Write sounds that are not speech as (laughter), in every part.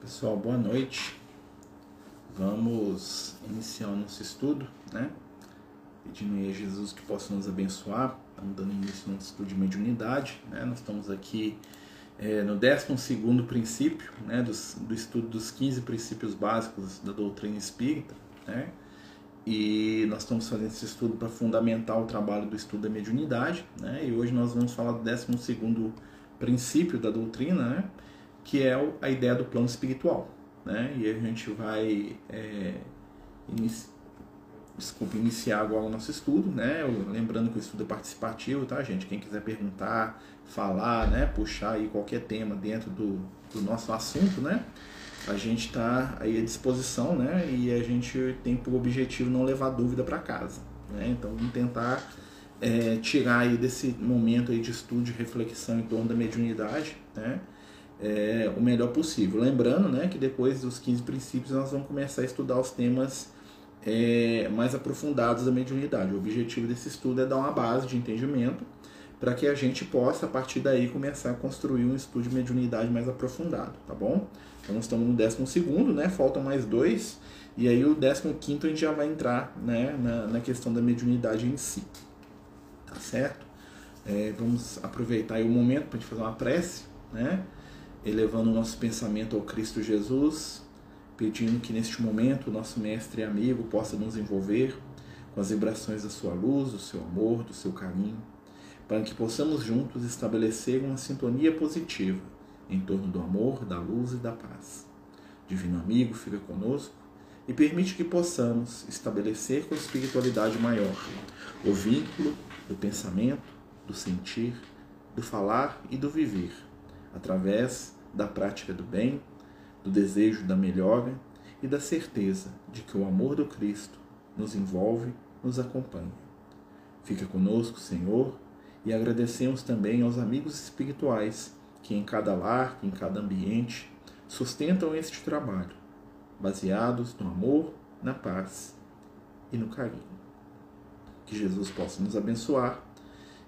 Pessoal, boa noite. Vamos iniciar o nosso estudo, né? Pedindo aí a Jesus que possa nos abençoar. Estamos dando início no nosso estudo de mediunidade, né? Nós estamos aqui é, no 12 princípio, né? Do, do estudo dos 15 princípios básicos da doutrina espírita, né? E nós estamos fazendo esse estudo para fundamentar o trabalho do estudo da mediunidade, né? E hoje nós vamos falar do 12 princípio da doutrina, né? Que é a ideia do plano espiritual. Né? E a gente vai é. Desculpa, iniciar agora o nosso estudo, né? lembrando que o estudo é participativo, tá, gente? Quem quiser perguntar, falar, né? puxar aí qualquer tema dentro do, do nosso assunto, né? A gente está aí à disposição, né? E a gente tem por objetivo não levar dúvida para casa, né? Então vamos tentar é, tirar aí desse momento aí de estudo, de reflexão em torno da mediunidade, né? É, o melhor possível. Lembrando né, que depois dos 15 princípios nós vamos começar a estudar os temas é, mais aprofundados da mediunidade. O objetivo desse estudo é dar uma base de entendimento para que a gente possa, a partir daí, começar a construir um estudo de mediunidade mais aprofundado, tá bom? Então nós estamos no 12 né? Faltam mais dois. E aí o 15 a gente já vai entrar né, na, na questão da mediunidade em si. Tá certo? É, vamos aproveitar o momento para a gente fazer uma prece, né? Elevando o nosso pensamento ao Cristo Jesus, pedindo que neste momento o nosso mestre e amigo possa nos envolver com as vibrações da sua luz, do seu amor, do seu carinho, para que possamos juntos estabelecer uma sintonia positiva em torno do amor, da luz e da paz. Divino amigo, fica conosco e permite que possamos estabelecer com a espiritualidade maior o vínculo do pensamento, do sentir, do falar e do viver através da prática do bem, do desejo da melhora e da certeza de que o amor do Cristo nos envolve, nos acompanha. Fica conosco, Senhor, e agradecemos também aos amigos espirituais que em cada lar, em cada ambiente, sustentam este trabalho, baseados no amor, na paz e no carinho. Que Jesus possa nos abençoar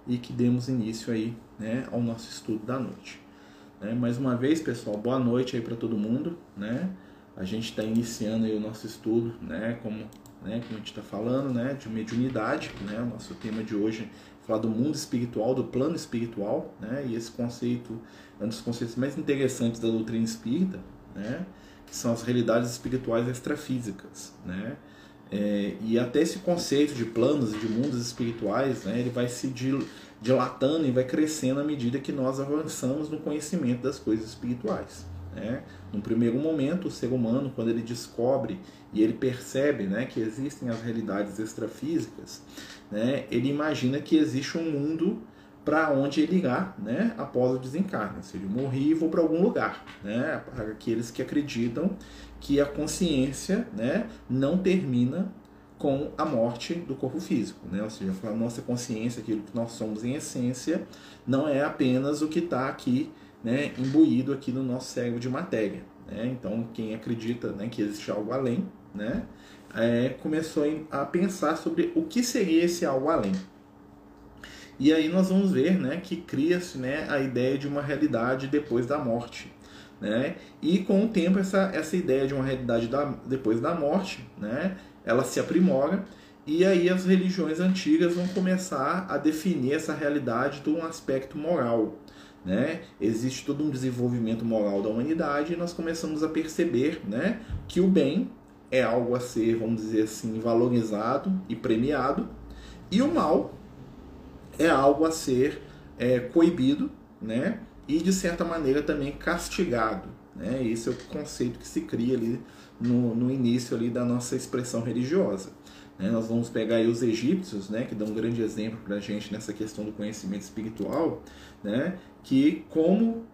e que demos início aí né, ao nosso estudo da noite. Né? Mais uma vez, pessoal, boa noite aí para todo mundo. Né? A gente está iniciando aí o nosso estudo, né? como, né? como a gente está falando, né? de mediunidade. Né? O nosso tema de hoje é falar do mundo espiritual, do plano espiritual. Né? E esse conceito é um dos conceitos mais interessantes da doutrina espírita, né? que são as realidades espirituais extrafísicas. Né? É, e até esse conceito de planos e de mundos espirituais, né, ele vai se dilatando e vai crescendo à medida que nós avançamos no conhecimento das coisas espirituais. Né? No primeiro momento, o ser humano, quando ele descobre e ele percebe né, que existem as realidades extrafísicas, né, ele imagina que existe um mundo para onde ele irá né, após o desencarne. Se ele morrer e vou para algum lugar. Né, para aqueles que acreditam que a consciência né, não termina com a morte do corpo físico, né? ou seja, a nossa consciência, aquilo que nós somos em essência, não é apenas o que está aqui né, imbuído aqui no nosso cérebro de matéria. Né? Então, quem acredita né, que existe algo além, né, é, começou a pensar sobre o que seria esse algo além. E aí nós vamos ver né, que cria-se né, a ideia de uma realidade depois da morte. Né? E com o tempo essa, essa ideia de uma realidade da, depois da morte, né, ela se aprimora e aí as religiões antigas vão começar a definir essa realidade de um aspecto moral. Né? Existe todo um desenvolvimento moral da humanidade e nós começamos a perceber né, que o bem é algo a ser, vamos dizer assim, valorizado e premiado, e o mal é algo a ser é, coibido né? e, de certa maneira, também castigado. Né? Esse é o conceito que se cria ali no, no início ali da nossa expressão religiosa. Né? Nós vamos pegar aí os egípcios, né, que dão um grande exemplo para a gente nessa questão do conhecimento espiritual, né, que como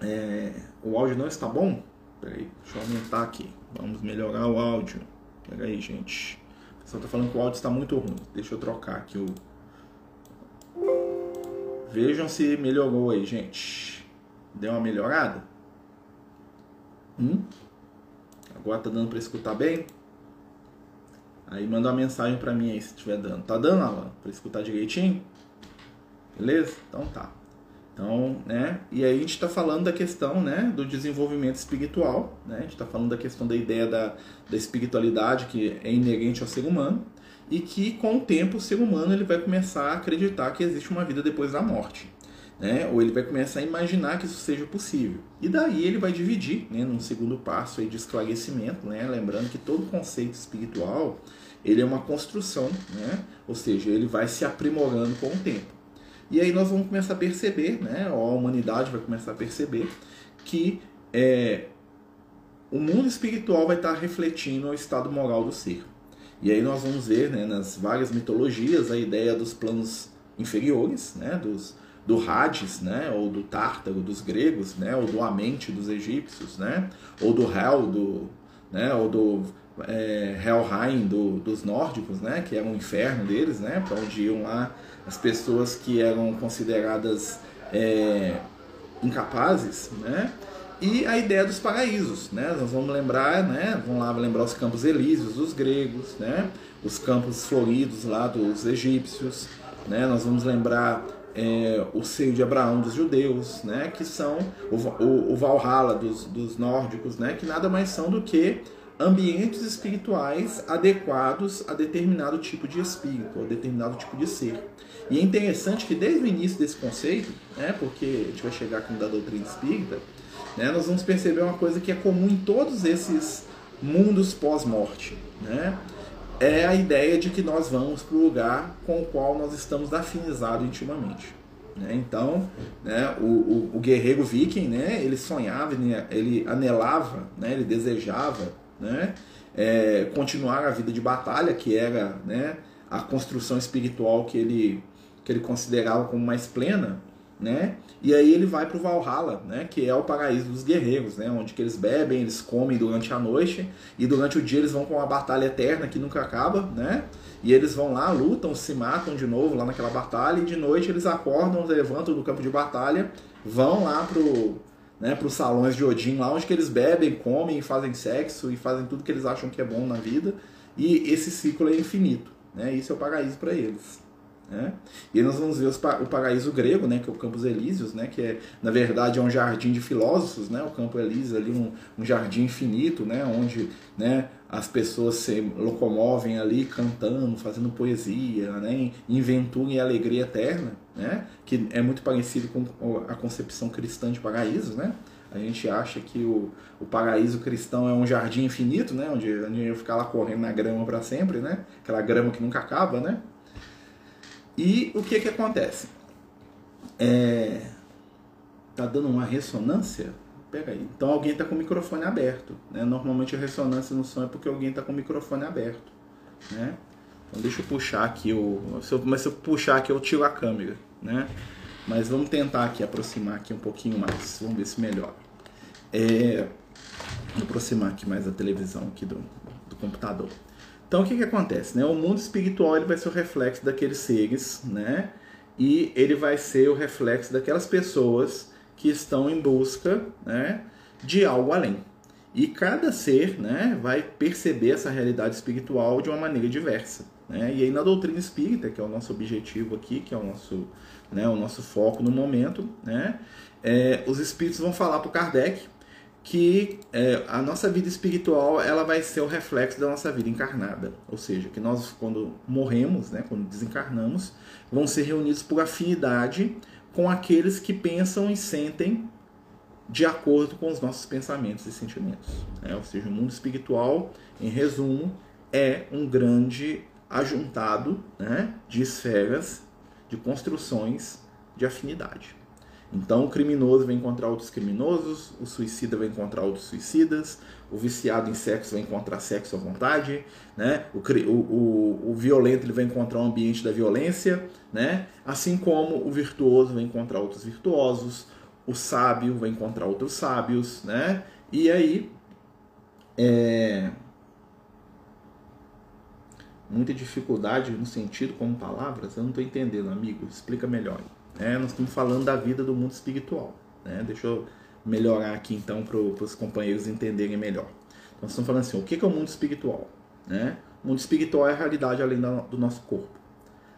é, o áudio não está bom, peraí, deixa eu aumentar aqui, vamos melhorar o áudio. Aí, gente. O pessoal está falando que o áudio está muito ruim. Deixa eu trocar aqui o. Vejam se melhorou aí, gente. Deu uma melhorada? Hum? Agora tá dando para escutar bem? Aí manda uma mensagem para mim aí se estiver dando. Tá dando, Alan? Para escutar direitinho? Beleza? Então tá. Então, né? E aí a gente está falando da questão, né, do desenvolvimento espiritual, né? A gente está falando da questão da ideia da, da espiritualidade que é inerente ao ser humano e que com o tempo o ser humano ele vai começar a acreditar que existe uma vida depois da morte, né? Ou ele vai começar a imaginar que isso seja possível. E daí ele vai dividir, né, num segundo passo aí de esclarecimento, né? Lembrando que todo conceito espiritual ele é uma construção, né? Ou seja, ele vai se aprimorando com o tempo. E aí nós vamos começar a perceber, né, ou a humanidade vai começar a perceber que é, o mundo espiritual vai estar refletindo o estado moral do ser. E aí nós vamos ver né, nas várias mitologias a ideia dos planos inferiores, né, dos, do Hades, né, ou do Tártaro dos gregos, né, ou do Amente dos egípcios, né, ou do Hel, do, né, ou do é, Helheim do, dos nórdicos, né, que era um inferno deles, né, para onde iam lá as pessoas que eram consideradas é, incapazes, né, e a ideia dos paraísos, né, nós vamos lembrar, né, vamos lá lembrar os campos elíseos dos gregos, né, os campos floridos lá dos egípcios, né, nós vamos lembrar é, o seio de Abraão dos judeus, né, que são o, o, o Valhalla dos, dos nórdicos, né, que nada mais são do que ambientes espirituais adequados a determinado tipo de espírito, a determinado tipo de ser. E é interessante que desde o início desse conceito, né, porque a gente vai chegar no da doutrina espírita, né, nós vamos perceber uma coisa que é comum em todos esses mundos pós-morte. Né? É a ideia de que nós vamos para o lugar com o qual nós estamos afinizados intimamente. Né? Então, né, o, o, o, guerreiro viking, né, ele sonhava, ele anelava, né, ele desejava né? É, continuar a vida de batalha, que era né, a construção espiritual que ele, que ele considerava como mais plena, né? E aí ele vai para o Valhalla, né? Que é o paraíso dos guerreiros, né? Onde que eles bebem, eles comem durante a noite e durante o dia eles vão com uma batalha eterna que nunca acaba, né? E eles vão lá, lutam, se matam de novo lá naquela batalha e de noite eles acordam, levantam do campo de batalha, vão lá pro né, para os salões de Odin, lá onde que eles bebem, comem, fazem sexo e fazem tudo que eles acham que é bom na vida. E esse ciclo é infinito. Né? Isso é o paraíso para eles. Né? E aí nós vamos ver os, o paraíso grego, né, que é o Campos Elíseos, né, que é, na verdade é um jardim de filósofos, né, o Campo Elíseo ali um, um jardim infinito, né, onde né, as pessoas se locomovem ali cantando, fazendo poesia, né, inventura e alegria eterna, né, que é muito parecido com a concepção cristã de paraíso, né. A gente acha que o, o paraíso cristão é um jardim infinito, né, onde, onde eu ficar lá correndo na grama para sempre, né, aquela grama que nunca acaba, né. E o que que acontece? É, tá dando uma ressonância? Pega aí. Então alguém está com o microfone aberto. Né? Normalmente a ressonância no som é porque alguém está com o microfone aberto. Né? Então deixa eu puxar aqui o. Se eu, mas se eu puxar aqui eu tiro a câmera. Né? Mas vamos tentar aqui aproximar aqui um pouquinho mais. Vamos ver se melhora. É, vou aproximar aqui mais a televisão aqui do, do computador. Então o que, que acontece? Né? O mundo espiritual ele vai ser o reflexo daqueles seres, né? E ele vai ser o reflexo daquelas pessoas que estão em busca né, de algo além. E cada ser né, vai perceber essa realidade espiritual de uma maneira diversa. Né? E aí na doutrina espírita, que é o nosso objetivo aqui, que é o nosso, né, o nosso foco no momento, né, é, os espíritos vão falar para o Kardec que é, a nossa vida espiritual ela vai ser o reflexo da nossa vida encarnada, ou seja, que nós quando morremos, né, quando desencarnamos, vão ser reunidos por afinidade com aqueles que pensam e sentem de acordo com os nossos pensamentos e sentimentos. Né? Ou seja, o mundo espiritual, em resumo, é um grande ajuntado né, de esferas, de construções de afinidade. Então o criminoso vai encontrar outros criminosos, o suicida vai encontrar outros suicidas, o viciado em sexo vai encontrar sexo à vontade, né? o, o, o, violento ele vai encontrar o um ambiente da violência, né? assim como o virtuoso vai encontrar outros virtuosos, o sábio vai encontrar outros sábios, né? e aí é... muita dificuldade no sentido como palavras, eu não estou entendendo, amigo, explica melhor. Né? Nós estamos falando da vida do mundo espiritual. Né? Deixa eu melhorar aqui então para os companheiros entenderem melhor. Então, nós estamos falando assim: o que é o mundo espiritual? Né? O mundo espiritual é a realidade além do nosso corpo.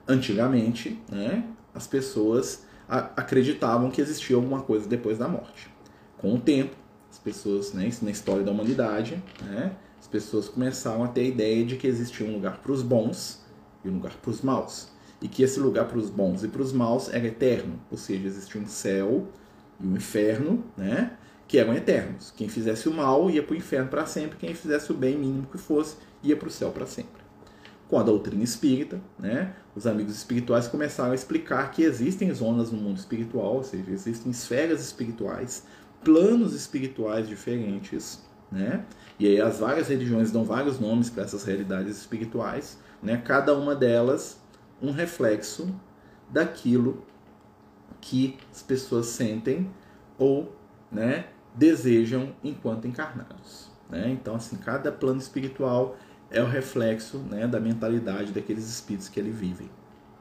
Antigamente, né, as pessoas acreditavam que existia alguma coisa depois da morte. Com o tempo, as pessoas, né, isso na história da humanidade, né, as pessoas começaram a ter a ideia de que existia um lugar para os bons e um lugar para os maus. E que esse lugar para os bons e para os maus era eterno, ou seja, existia um céu e um inferno, né, que eram eternos. Quem fizesse o mal ia para o inferno para sempre, quem fizesse o bem, mínimo que fosse, ia para o céu para sempre. Com a doutrina espírita, né, os amigos espirituais começaram a explicar que existem zonas no mundo espiritual, ou seja, existem esferas espirituais, planos espirituais diferentes, né? E aí as várias religiões dão vários nomes para essas realidades espirituais, né? Cada uma delas um reflexo daquilo que as pessoas sentem ou, né, desejam enquanto encarnados, né? Então assim, cada plano espiritual é o reflexo, né, da mentalidade daqueles espíritos que ali vivem,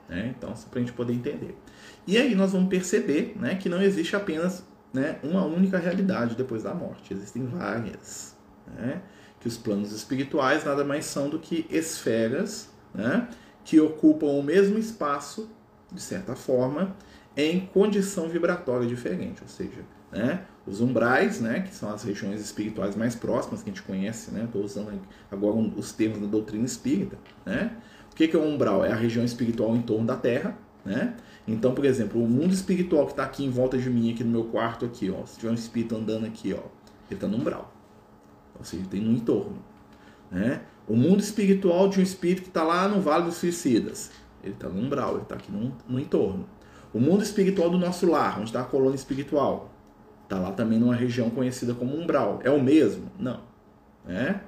né? Então, para a gente poder entender. E aí nós vamos perceber, né, que não existe apenas né, uma única realidade depois da morte. Existem várias. Né? Que os planos espirituais nada mais são do que esferas né, que ocupam o mesmo espaço, de certa forma, em condição vibratória diferente. Ou seja, né, os umbrais, né, que são as regiões espirituais mais próximas que a gente conhece, estou né, usando agora os termos da doutrina espírita. Né? O que é o umbral? É a região espiritual em torno da Terra. Né? Então, por exemplo, o mundo espiritual que está aqui em volta de mim, aqui no meu quarto, aqui, ó, se tiver um espírito andando aqui, ó, ele está no umbral. Ou seja, tem no entorno. Né? O mundo espiritual de um espírito que está lá no Vale dos Suicidas, ele está no umbral, ele está aqui no, no entorno. O mundo espiritual do nosso lar, onde está a colônia espiritual, está lá também numa região conhecida como umbral. É o mesmo? Não. Né?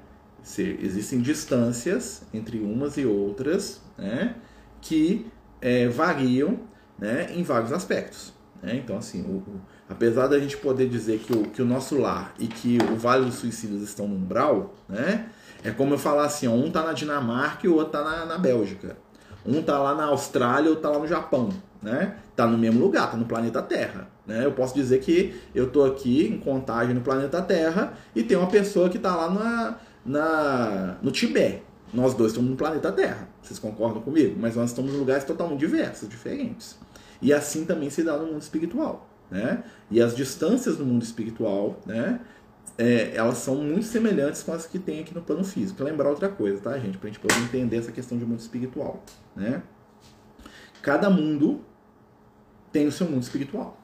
Se, existem distâncias entre umas e outras né, que é, variam né, em vários aspectos. Né? Então, assim, o, o, apesar da gente poder dizer que o, que o nosso lar e que o Vale dos Suicidas estão no umbral, né, é como eu falar assim, ó, um está na Dinamarca e o outro está na, na Bélgica. Um está lá na Austrália o outro está lá no Japão. Né? Tá no mesmo lugar, tá no planeta Terra. Né? Eu posso dizer que eu estou aqui em contagem no planeta Terra e tem uma pessoa que está lá na, na, no Tibete. Nós dois estamos no planeta Terra. Vocês concordam comigo? Mas nós estamos em lugares totalmente diversos, diferentes. E assim também se dá no mundo espiritual. Né? E as distâncias no mundo espiritual, né? É, elas são muito semelhantes com as que tem aqui no plano físico. Lembrar outra coisa, tá, gente? Para a gente poder entender essa questão de mundo espiritual. Né? Cada mundo tem o seu mundo espiritual.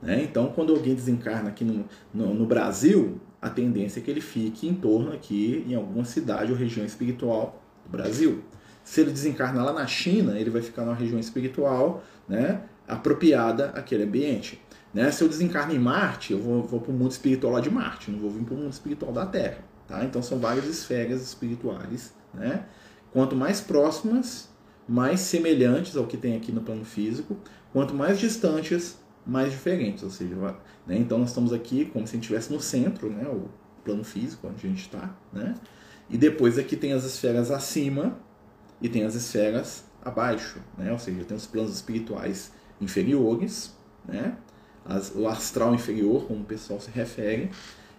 Né? Então, quando alguém desencarna aqui no, no, no, Brasil, a tendência é que ele fique em torno aqui, em alguma cidade ou região espiritual do Brasil. Se ele desencarna lá na China, ele vai ficar numa região espiritual né, apropriada àquele ambiente. Né? Se eu desencarno em Marte, eu vou, vou para o mundo espiritual lá de Marte, não vou vir para o mundo espiritual da Terra. Tá? Então são várias esferas espirituais. Né? Quanto mais próximas, mais semelhantes ao que tem aqui no plano físico, quanto mais distantes, mais diferentes. Ou seja, né? então nós estamos aqui como se a gente estivesse no centro, né? o plano físico onde a gente está. Né? E depois aqui tem as esferas acima, e tem as esferas abaixo, né? ou seja, tem os planos espirituais inferiores, né? As, o astral inferior, como o pessoal se refere,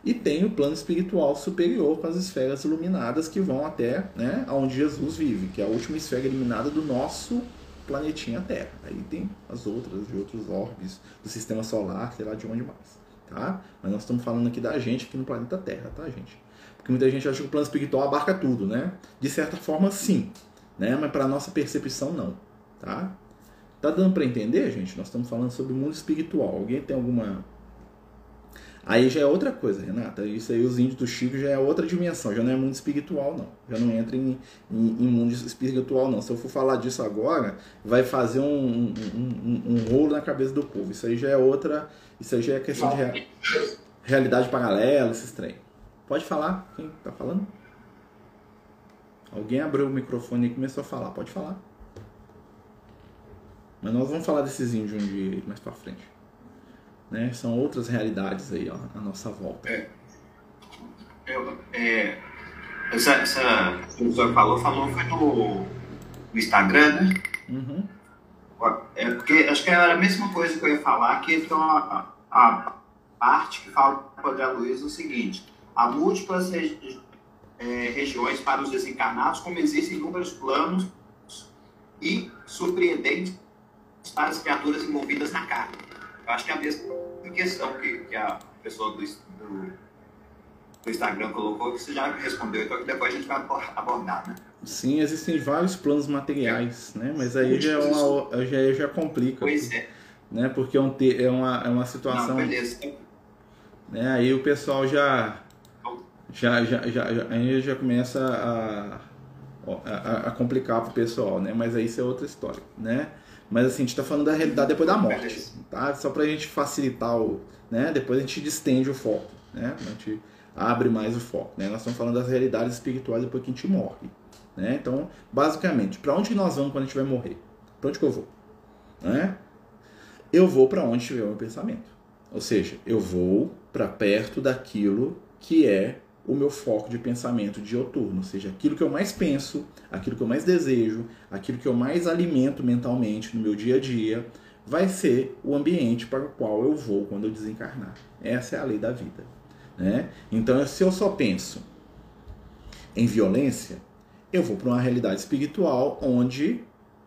e tem o plano espiritual superior com as esferas iluminadas que vão até né, onde Jesus vive, que é a última esfera iluminada do nosso planetinha Terra. Aí tem as outras de outros orbes do sistema solar, sei lá de onde mais. Tá? Mas nós estamos falando aqui da gente aqui no planeta Terra, tá, gente? Porque muita gente acha que o plano espiritual abarca tudo, né? De certa forma, sim né? Mas para nossa percepção não, tá? Tá dando para entender, gente? Nós estamos falando sobre o mundo espiritual. Alguém tem alguma Aí já é outra coisa, Renata. Isso aí, os índios do Chico já é outra dimensão, já não é mundo espiritual, não. Já não entra em, em, em mundo espiritual, não. Se eu for falar disso agora, vai fazer um, um, um, um, rolo na cabeça do povo. Isso aí já é outra. Isso aí já é questão de rea, realidade paralela, esses trem. Pode falar? Quem tá falando? Alguém abriu o microfone e começou a falar. Pode falar. Mas nós vamos falar desses índios um dia mais pra frente. Né? São outras realidades aí, ó, à nossa volta. É. Eu, é, essa, essa que o senhor falou, falou foi no, no Instagram, né? Uhum. É porque acho que era a mesma coisa que eu ia falar, que tem uma, a parte que fala para André Luiz o seguinte: há múltiplas é, regiões para os desencarnados, como existem inúmeros planos e surpreendentes para as criaturas envolvidas na carne. Eu acho que é a mesma questão que, que a pessoa do, do, do, Instagram colocou, que você já respondeu, então depois a gente vai abordar, né? Sim, existem vários planos materiais, é. né? Mas aí já, é uma, já, já complica. Pois é. Né? Porque é, um, é, uma, é uma situação. Não, beleza. Né? Aí o pessoal já. Já, já, já, já, aí já começa a, a, a complicar para o pessoal, né? Mas aí isso é outra história, né? Mas assim, a gente está falando da realidade depois da morte, tá? Só para a gente facilitar o, né? Depois a gente distende o foco, né? A gente abre mais o foco, né? Nós estamos falando das realidades espirituais depois que a gente morre, né? Então, basicamente, para onde nós vamos quando a gente vai morrer? Para onde que eu vou, né? Eu vou para onde tiver o meu pensamento. Ou seja, eu vou para perto daquilo que é o meu foco de pensamento dioturno, ou seja, aquilo que eu mais penso, aquilo que eu mais desejo, aquilo que eu mais alimento mentalmente no meu dia a dia, vai ser o ambiente para o qual eu vou quando eu desencarnar. Essa é a lei da vida. Né? Então, se eu só penso em violência, eu vou para uma realidade espiritual onde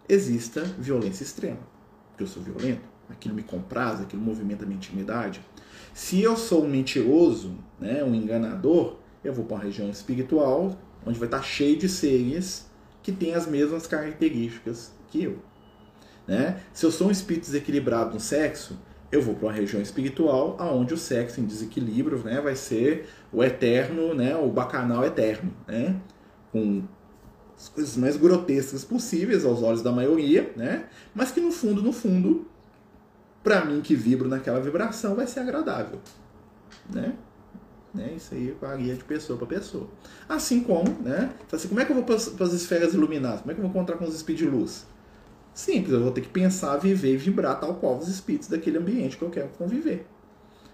exista violência extrema, porque eu sou violento, aquilo me compraz, aquilo movimenta a minha intimidade. Se eu sou um mentiroso, né, um enganador, eu vou para uma região espiritual onde vai estar cheio de seres que têm as mesmas características que eu. Né? Se eu sou um espírito desequilibrado no sexo, eu vou para uma região espiritual onde o sexo em desequilíbrio né, vai ser o eterno, né, o bacanal eterno, né? com as coisas mais grotescas possíveis aos olhos da maioria, né? mas que no fundo, no fundo, para mim que vibro naquela vibração, vai ser agradável. Né? Né? Isso aí varia de pessoa para pessoa. Assim como, né? Assim, como é que eu vou para as esferas iluminadas? Como é que eu vou encontrar com os espíritos de luz? Simples, eu vou ter que pensar, viver e vibrar tal qual os espíritos daquele ambiente que eu quero conviver.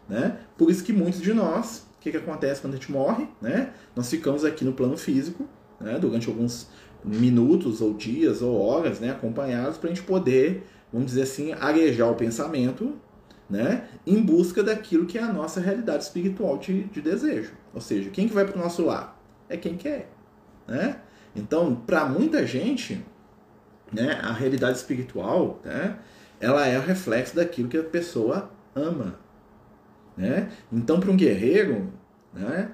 Né? Por isso que muitos de nós, o que, que acontece quando a gente morre? Né? Nós ficamos aqui no plano físico né? durante alguns minutos ou dias ou horas né? acompanhados para a gente poder vamos dizer assim, arejar o pensamento, né, em busca daquilo que é a nossa realidade espiritual de, de desejo. Ou seja, quem que vai para o nosso lar? É quem quer. Né? Então, para muita gente, né, a realidade espiritual, né, ela é o reflexo daquilo que a pessoa ama. Né? Então, para um guerreiro, né,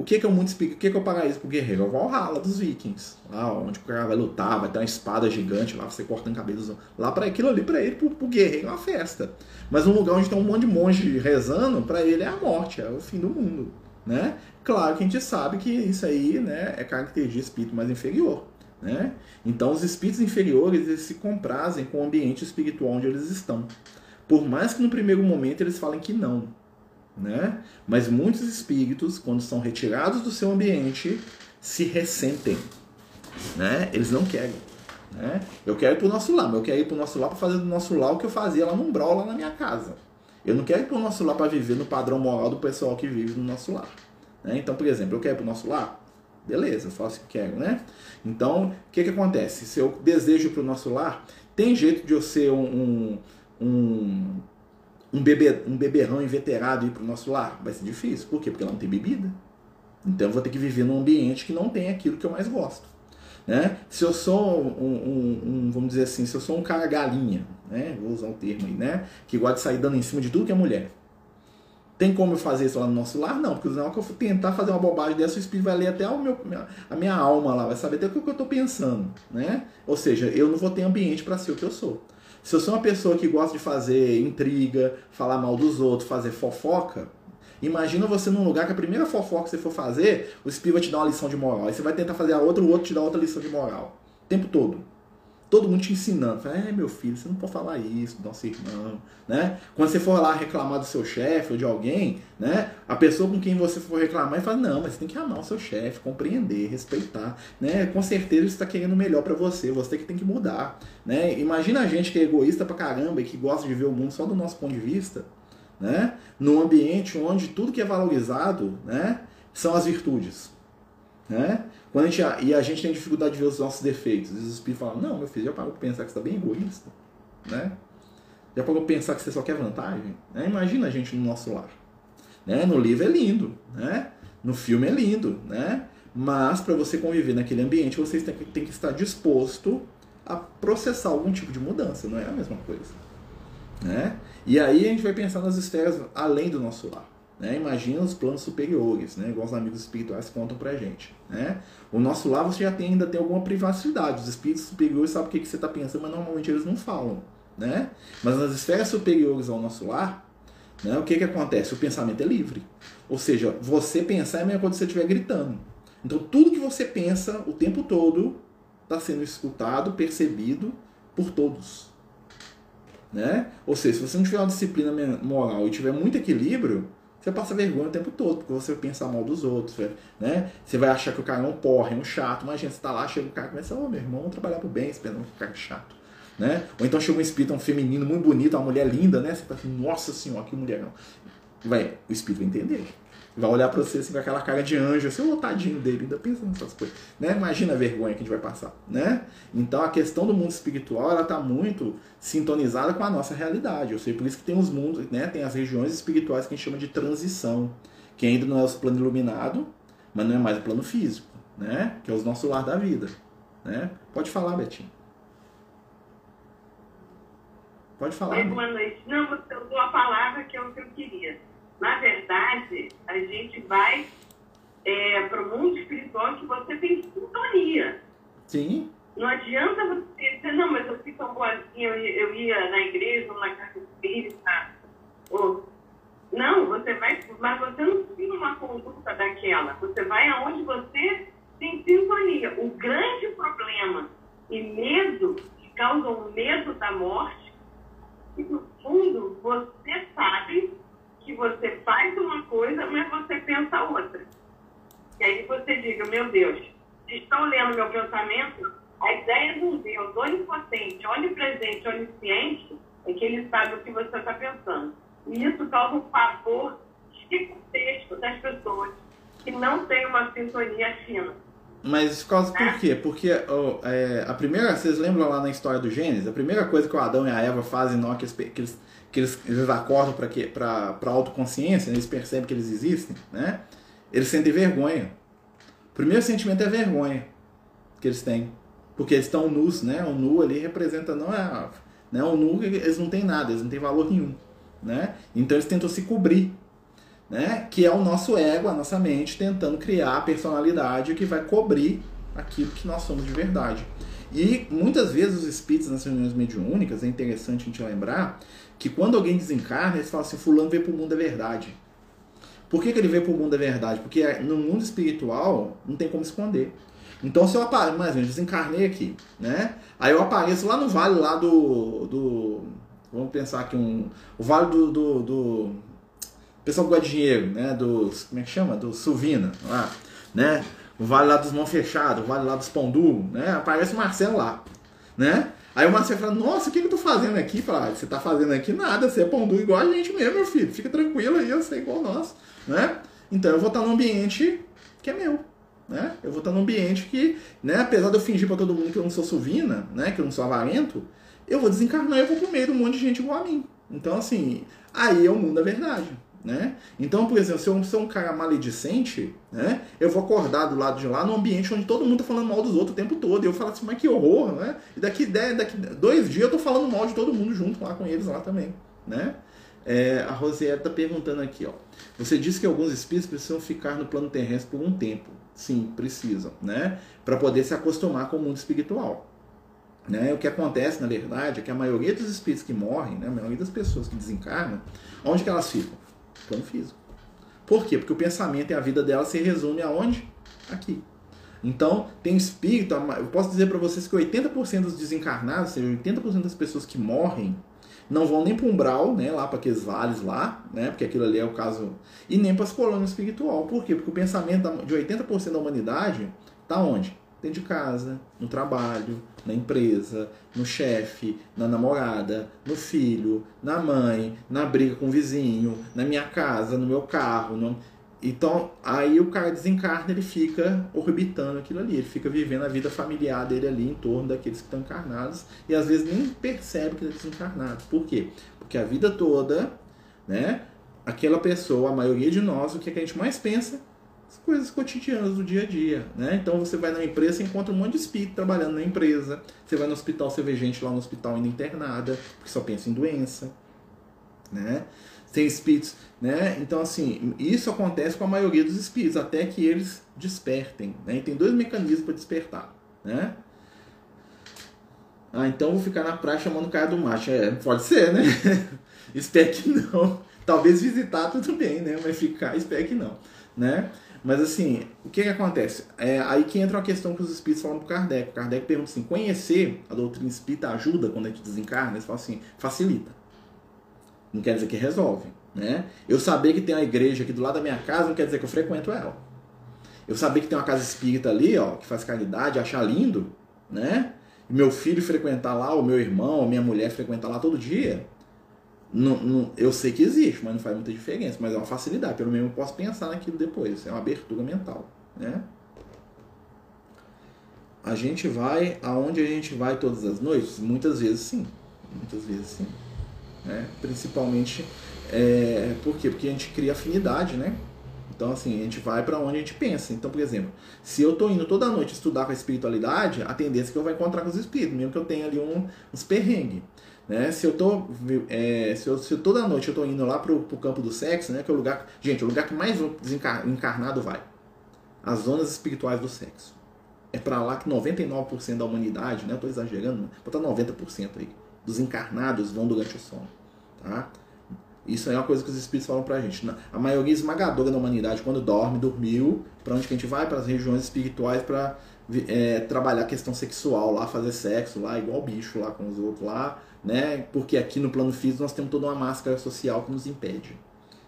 o que, que é o mundo espírita? O que, que é o paraíso pro guerreiro? É o Valhalla dos vikings. Lá onde o cara vai lutar, vai ter uma espada gigante lá, você cortando cabelos. Lá para aquilo ali, para ele, pro, pro guerreiro é uma festa. Mas um lugar onde tem um monte de monge rezando, para ele é a morte, é o fim do mundo. Né? Claro que a gente sabe que isso aí né, é característica de espírito mais inferior. Né? Então os espíritos inferiores eles se comprazem com o ambiente espiritual onde eles estão. Por mais que no primeiro momento eles falem que não né? Mas muitos espíritos, quando são retirados do seu ambiente, se ressentem, né? Eles não querem, né? Eu quero ir para o nosso lar, mas eu quero ir para o nosso lar para fazer do nosso lar o que eu fazia lá no umbral, lá na minha casa. Eu não quero ir para o nosso lar para viver no padrão moral do pessoal que vive no nosso lar. Né? Então, por exemplo, eu quero ir para o nosso lar? Beleza, eu faço o que quero, né? Então, o que, que acontece? Se eu desejo para o nosso lar, tem jeito de eu ser um, um, um um, bebê, um beberrão inveterado ir para o nosso lar? Vai ser difícil. Por quê? Porque não tem bebida. Então eu vou ter que viver num ambiente que não tem aquilo que eu mais gosto. Né? Se eu sou um, um, um, vamos dizer assim, se eu sou um cara galinha, né? vou usar o um termo aí, né? que gosta de sair dando em cima de tudo que é mulher. Tem como eu fazer isso lá no nosso lar? Não, porque na hora que eu tentar fazer uma bobagem dessa, o espírito vai ler até o meu, a minha alma lá, vai saber até o que eu estou pensando. Né? Ou seja, eu não vou ter ambiente para ser o que eu sou. Se eu sou uma pessoa que gosta de fazer intriga, falar mal dos outros, fazer fofoca, imagina você num lugar que a primeira fofoca que você for fazer, o espírito vai te dar uma lição de moral. Aí você vai tentar fazer a outra, o outro te dá outra lição de moral. O tempo todo todo mundo te ensinando. Fala, é, meu filho, você não pode falar isso do nosso irmão, né? Quando você for lá reclamar do seu chefe ou de alguém, né? A pessoa com quem você for reclamar fala, não, mas você tem que amar o seu chefe, compreender, respeitar, né? Com certeza ele está querendo melhor para você, você que tem que mudar, né? Imagina a gente que é egoísta pra caramba e que gosta de ver o mundo só do nosso ponto de vista, né? Num ambiente onde tudo que é valorizado, né? São as virtudes, né? Quando a gente, e a gente tem dificuldade de ver os nossos defeitos. Os espíritos falam, não, meu filho, já parou para pensar que você está bem egoísta? Né? Já parou para pensar que você só quer vantagem? Né? Imagina a gente no nosso lar. Né? No livro é lindo, né? no filme é lindo, né? mas para você conviver naquele ambiente, você tem que, tem que estar disposto a processar algum tipo de mudança, não é a mesma coisa. Né? E aí a gente vai pensar nas esferas além do nosso lar. Né? Imagina os planos superiores, né? igual os amigos espirituais contam pra gente. Né? O nosso lar você já tem, ainda tem alguma privacidade. Os espíritos superiores sabem o que, que você está pensando, mas normalmente eles não falam. Né? Mas nas esferas superiores ao nosso lar, né, o que, que acontece? O pensamento é livre. Ou seja, você pensar é a mesma coisa você estiver gritando. Então tudo que você pensa o tempo todo está sendo escutado, percebido por todos. Né? Ou seja, se você não tiver uma disciplina moral e tiver muito equilíbrio, você passa vergonha o tempo todo, porque você vai pensar mal dos outros, né? Você vai achar que o cara é um porra, é um chato. Imagina, você tá lá, chega o cara e começa, ô oh, meu irmão, vamos trabalhar pro bem, esperando que o cara é chato. Né? Ou então chega um espírito, um feminino muito bonito, uma mulher linda, né? Você fala assim, nossa senhora, que mulher não. Vai, o espírito vai entender vai olhar para você assim, com aquela cara de anjo, assim, o tadinho dele, ainda pensando nessas coisas. Né? Imagina a vergonha que a gente vai passar. Né? Então a questão do mundo espiritual ela está muito sintonizada com a nossa realidade. Eu sei por isso que tem os mundos, né? tem as regiões espirituais que a gente chama de transição, que ainda não é o plano iluminado, mas não é mais o plano físico, né? que é o nosso lar da vida. Né? Pode falar, Betinho. Pode falar. Oi, boa noite. Não, você usou a palavra que é o que eu queria na verdade, a gente vai é, para o mundo espiritual que você tem sintonia. Sim. Não adianta você dizer, não, mas eu fui tão boazinha, eu, eu ia na igreja, ou na casa espírita. Ou... Não, você vai, mas você não tem uma conduta daquela. Você vai aonde você tem sintonia. O grande problema e medo que causa o medo da morte, que no fundo você sabe que você faz uma coisa, mas você pensa outra. E aí você diga, meu Deus, estão lendo meu pensamento, a ideia de um Deus onipotente, onipresente, onisciente, é que ele sabe o que você está pensando. E isso causa um pavor gigantesco das pessoas que não têm uma sintonia fina. Mas causa por quê? Porque oh, é, a primeira, vocês lembram lá na história do Gênesis, a primeira coisa que o Adão e a Eva fazem não que eles, que eles que eles, eles acordam para que para autoconsciência, né? eles percebem que eles existem, né? Eles sentem vergonha. O primeiro sentimento é vergonha que eles têm, porque eles estão nus, né? O nu ali representa não é, né? O nu eles não têm nada, eles não têm valor nenhum, né? Então eles tentam se cobrir, né? Que é o nosso ego, a nossa mente tentando criar a personalidade que vai cobrir aquilo que nós somos de verdade. E muitas vezes os espíritos nas reuniões mediúnicas, é interessante a gente lembrar, que quando alguém desencarna, eles falam assim, fulano veio para o mundo da verdade. Por que, que ele veio para o mundo da verdade? Porque no mundo espiritual não tem como esconder. Então se eu apareço, mas eu desencarnei aqui, né? Aí eu apareço lá no vale lá do. do vamos pensar aqui um. O vale do. do, do pessoal que gosta de dinheiro, né? Dos. Como é que chama? Do Suvina, lá, né? O vale lá dos mão fechado, o vale lá dos pão duro, né? Aparece o Marcelo lá, né? Aí o Marcelo fala, nossa, o que, que eu tô fazendo aqui? Fala, ah, você tá fazendo aqui nada, você é duro igual a gente mesmo, meu filho. Fica tranquilo aí, eu sei igual nós, né? Então eu vou estar num ambiente que é meu, né? Eu vou estar num ambiente que, né, apesar de eu fingir para todo mundo que eu não sou suvina, né, que eu não sou avarento, eu vou desencarnar e eu vou pro meio de um monte de gente igual a mim. Então, assim, aí é o mundo da verdade. Né? Então, por exemplo, se eu sou um cara maledicente, né? eu vou acordar do lado de lá num ambiente onde todo mundo tá falando mal dos outros o tempo todo. E eu falo assim, mas que horror, né? E daqui, daqui dois dias eu tô falando mal de todo mundo junto lá com eles lá também. Né? É, a Rosiera tá perguntando aqui, ó. Você disse que alguns espíritos precisam ficar no plano terrestre por um tempo. Sim, precisam, né? Para poder se acostumar com o mundo espiritual. Né? O que acontece, na verdade, é que a maioria dos espíritos que morrem, né? a maioria das pessoas que desencarnam, onde que elas ficam? Plano físico. Por quê? Porque o pensamento e a vida dela se resume aonde? Aqui. Então, tem espírito, eu posso dizer para vocês que 80% dos desencarnados, ou seja, 80% das pessoas que morrem, não vão nem para o umbral, né, lá para aqueles vales lá, né, porque aquilo ali é o caso, e nem para as colônias espiritual. Por quê? Porque o pensamento de 80% da humanidade está onde? Dentro de casa, no trabalho, na empresa, no chefe, na namorada, no filho, na mãe, na briga com o vizinho, na minha casa, no meu carro. No... Então, aí o cara desencarna, ele fica orbitando aquilo ali, ele fica vivendo a vida familiar dele ali em torno daqueles que estão encarnados e às vezes nem percebe que ele está desencarnado. Por quê? Porque a vida toda, né, aquela pessoa, a maioria de nós, o que, é que a gente mais pensa? As coisas cotidianas do dia a dia, né? Então você vai na empresa e encontra um monte de espírito trabalhando na empresa. Você vai no hospital, você vê gente lá no hospital ainda internada, porque só pensa em doença, né? Tem espíritos, né? Então assim, isso acontece com a maioria dos espíritos, até que eles despertem, né? E tem dois mecanismos para despertar, né? Ah, então vou ficar na praia chamando o cara do macho. É, pode ser, né? (laughs) espero que não. Talvez visitar tudo bem, né? Mas ficar, espero que não, né? Mas assim, o que que acontece? É aí que entra uma questão que os espíritos falam pro Kardec. O Kardec pergunta assim, conhecer a doutrina espírita ajuda quando a gente desencarna? Eles falam assim, facilita. Não quer dizer que resolve, né? Eu saber que tem uma igreja aqui do lado da minha casa não quer dizer que eu frequento ela. Eu saber que tem uma casa espírita ali, ó, que faz caridade, achar lindo, né? meu filho frequentar lá, o meu irmão, a minha mulher frequentar lá todo dia, não, não, eu sei que existe, mas não faz muita diferença. Mas é uma facilidade, pelo menos eu posso pensar naquilo depois. É uma abertura mental. Né? A gente vai aonde a gente vai todas as noites? Muitas vezes sim. Muitas vezes sim. Né? Principalmente, é, por quê? Porque a gente cria afinidade, né? Então, assim, a gente vai para onde a gente pensa. Então, por exemplo, se eu estou indo toda noite estudar com a espiritualidade, a tendência é que eu vou encontrar com os espíritos, mesmo que eu tenha ali um, uns perrengues. Né? Se eu tô. É, se, eu, se toda noite eu tô indo lá pro, pro campo do sexo, né? Que é o lugar. Gente, o lugar que mais encarnado vai. As zonas espirituais do sexo. É para lá que 99% da humanidade, né? Eu tô exagerando, né? botar 90% aí. Dos encarnados vão durante o sono. Tá? Isso é uma coisa que os espíritos falam pra gente. A maioria esmagadora da humanidade, quando dorme, dormiu, para onde que a gente vai? Para as regiões espirituais para é, trabalhar a questão sexual lá, fazer sexo lá, igual bicho lá com os outros lá, né? Porque aqui no plano físico nós temos toda uma máscara social que nos impede.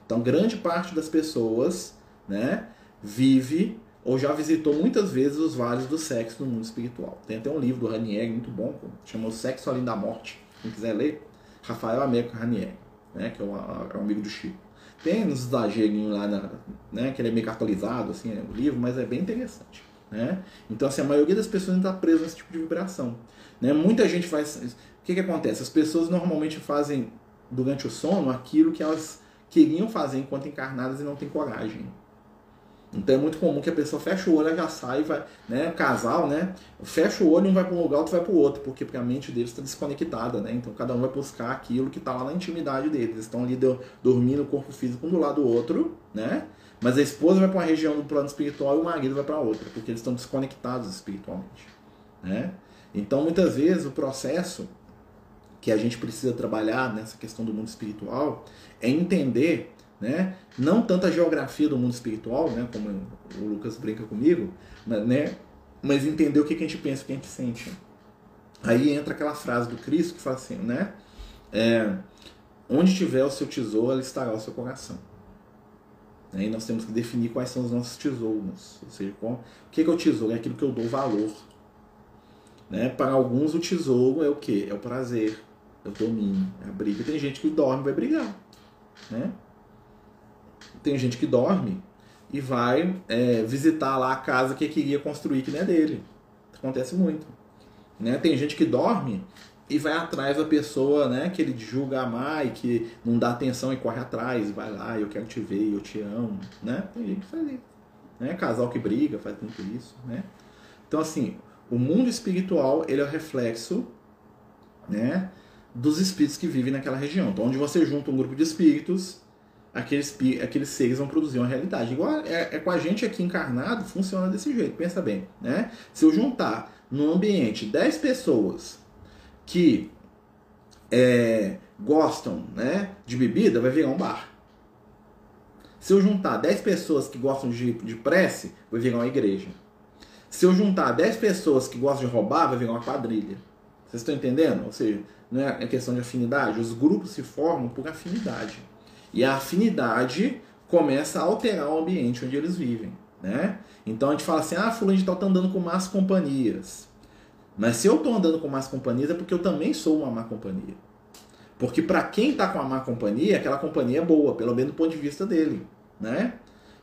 Então, grande parte das pessoas, né, vive ou já visitou muitas vezes os vales do sexo no mundo espiritual. Tem até um livro do Ranieri muito bom, chama O Sexo Além da Morte. Quem quiser ler, Rafael Américo Ranieri né, que é um, é um amigo do Chico. Tem uns exagerinhos lá, na, né, que ele é meio cartolizado, assim, é, o livro, mas é bem interessante. Né? Então, assim, a maioria das pessoas está presa nesse tipo de vibração. Né? Muita gente faz... O que, que acontece? As pessoas normalmente fazem, durante o sono, aquilo que elas queriam fazer enquanto encarnadas e não têm coragem. Então é muito comum que a pessoa fecha o olho, e já sai, vai, né? Casal, né? Fecha o olho, um vai para um lugar, outro vai para o outro, porque, porque a mente deles está desconectada, né? Então cada um vai buscar aquilo que está lá na intimidade deles. Eles estão ali do, dormindo o corpo físico um do lado do outro, né? Mas a esposa vai para uma região do plano espiritual e o marido vai para outra, porque eles estão desconectados espiritualmente, né? Então muitas vezes o processo que a gente precisa trabalhar nessa questão do mundo espiritual é entender né? Não tanto a geografia do mundo espiritual, né? Como o Lucas brinca comigo, né? Mas entender o que a gente pensa, o que a gente sente. Aí entra aquela frase do Cristo que fala assim, né? É, onde tiver o seu tesouro, ali estará o seu coração. E nós temos que definir quais são os nossos tesouros. Ou seja, o que é o tesouro? É aquilo que eu dou valor. Né? Para alguns, o tesouro é o que? É o prazer, é o domínio, é a briga. Tem gente que dorme e vai brigar. Né? tem gente que dorme e vai é, visitar lá a casa que queria construir que não é dele. Acontece muito. Né? Tem gente que dorme e vai atrás da pessoa né, que ele julga amar e que não dá atenção e corre atrás, vai lá, eu quero te ver, eu te amo. Né? Tem gente que faz isso. Né? Casal que briga faz muito isso. Né? Então, assim, o mundo espiritual ele é o reflexo né, dos espíritos que vivem naquela região. Então, onde você junta um grupo de espíritos aqueles, aqueles seres vão produzir uma realidade. Igual é, é, com a gente aqui encarnado, funciona desse jeito, pensa bem. Né? Se eu juntar no ambiente 10 pessoas que é, gostam né, de bebida, vai virar um bar. Se eu juntar 10 pessoas que gostam de, de prece, vai virar uma igreja. Se eu juntar 10 pessoas que gostam de roubar, vai virar uma quadrilha. Vocês estão entendendo? Ou seja, não é questão de afinidade, os grupos se formam por afinidade. E a afinidade começa a alterar o ambiente onde eles vivem. Né? Então a gente fala assim: ah, fulano de tal está andando com más companhias. Mas se eu estou andando com más companhias é porque eu também sou uma má companhia. Porque para quem está com a má companhia, aquela companhia é boa, pelo menos do ponto de vista dele. Né?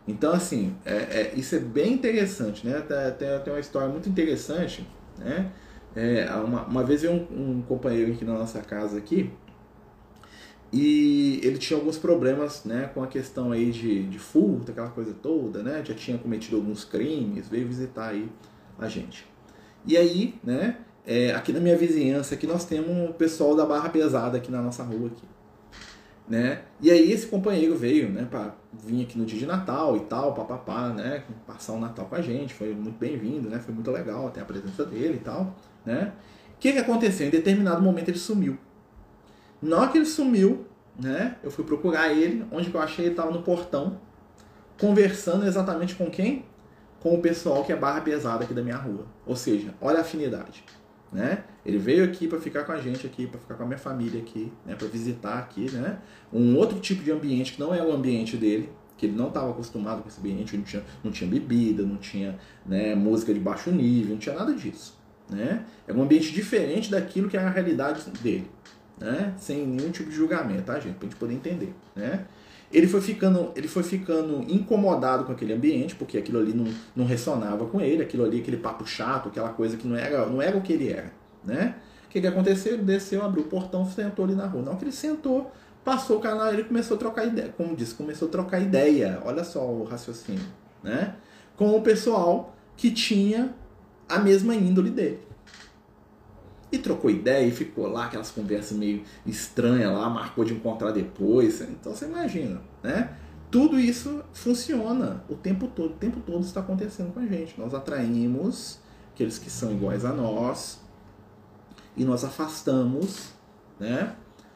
Então, assim, é, é, isso é bem interessante. Né? Tem, tem uma história muito interessante. Né? É, uma, uma vez veio um, um companheiro aqui na nossa casa aqui, E ele tinha alguns problemas né, com a questão aí de, de furto, aquela coisa toda, né? Já tinha cometido alguns crimes, veio visitar aí a gente. E aí, né, é, aqui na minha vizinhança, aqui nós temos um pessoal da barra pesada aqui na nossa rua aqui. Né? E aí esse companheiro veio, né, para vir aqui no dia de Natal e tal, papapá, né, passar o Natal com a gente, foi muito bem-vindo, né, foi muito legal até a presença dele e tal, né? O que que aconteceu? Em determinado momento ele sumiu. Na hora que ele sumiu, né, eu fui procurar ele, onde que eu achei ele estava no portão, conversando exatamente com quem? Com o pessoal que é barra pesada aqui da minha rua. Ou seja, olha a afinidade né? Ele veio aqui para ficar com a gente aqui, para ficar com a minha família aqui, né? Para visitar aqui, né? Um outro tipo de ambiente que não é o ambiente dele, que ele não estava acostumado com esse ambiente, não tinha, não tinha bebida, não tinha né, música de baixo nível, não tinha nada disso, né? É um ambiente diferente daquilo que é a realidade dele, né? Sem nenhum tipo de julgamento, tá, gente? Pra gente poder entender, né? Ele foi ficando ele foi ficando incomodado com aquele ambiente porque aquilo ali não, não ressonava com ele aquilo ali aquele papo chato aquela coisa que não era não era o que ele era né? O que, que aconteceu? Ele desceu abriu o portão sentou ali na rua. Não que ele sentou passou o canal ele começou a trocar ideia como disse começou a trocar ideia olha só o raciocínio né? Com o pessoal que tinha a mesma índole dele e trocou ideia e ficou lá, aquelas conversas meio estranhas lá, marcou de encontrar depois. Então você imagina, né? Tudo isso funciona o tempo todo, o tempo todo está acontecendo com a gente. Nós atraímos aqueles que são iguais a nós e nós afastamos, né?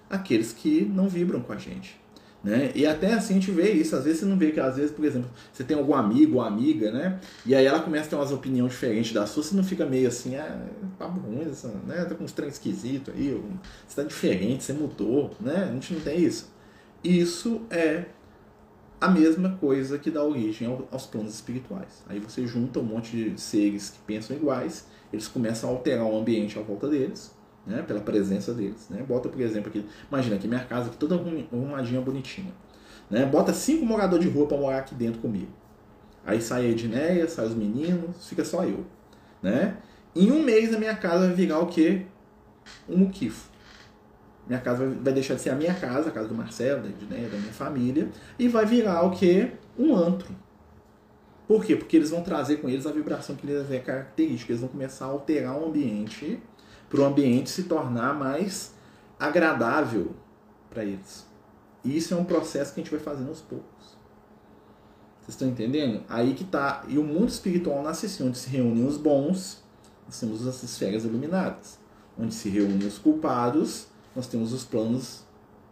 Aqueles que não vibram com a gente. Né? E até assim a gente vê isso, às vezes você não vê que, às vezes, por exemplo, você tem algum amigo ou amiga, né? E aí ela começa a ter umas opiniões diferentes da sua, você não fica meio assim, ah, papo ruim, né? Tá com uns trem esquisito aí, você tá diferente, você mudou, né? A gente não tem isso. Isso é a mesma coisa que dá origem aos planos espirituais. Aí você junta um monte de seres que pensam iguais, eles começam a alterar o ambiente à volta deles, né, pela presença deles. Né? Bota, por exemplo, aqui, imagina aqui minha casa aqui toda arrumadinha, bonitinha. Né? Bota cinco moradores de rua para morar aqui dentro comigo. Aí sai a Edneia, sai os meninos, fica só eu. Né? Em um mês a minha casa vai virar o quê? Um muquifo. Minha casa vai deixar de ser a minha casa, a casa do Marcelo, da Edneia, da minha família, e vai virar o quê? Um antro. Por quê? Porque eles vão trazer com eles a vibração que lhes é característica. Eles vão começar a alterar o ambiente para o ambiente se tornar mais agradável para eles. E isso é um processo que a gente vai fazendo aos poucos. Vocês estão entendendo? Aí que tá. E o mundo espiritual nasce assim, onde se reúnem os bons, nós temos as esferas iluminadas. Onde se reúnem os culpados, nós temos os planos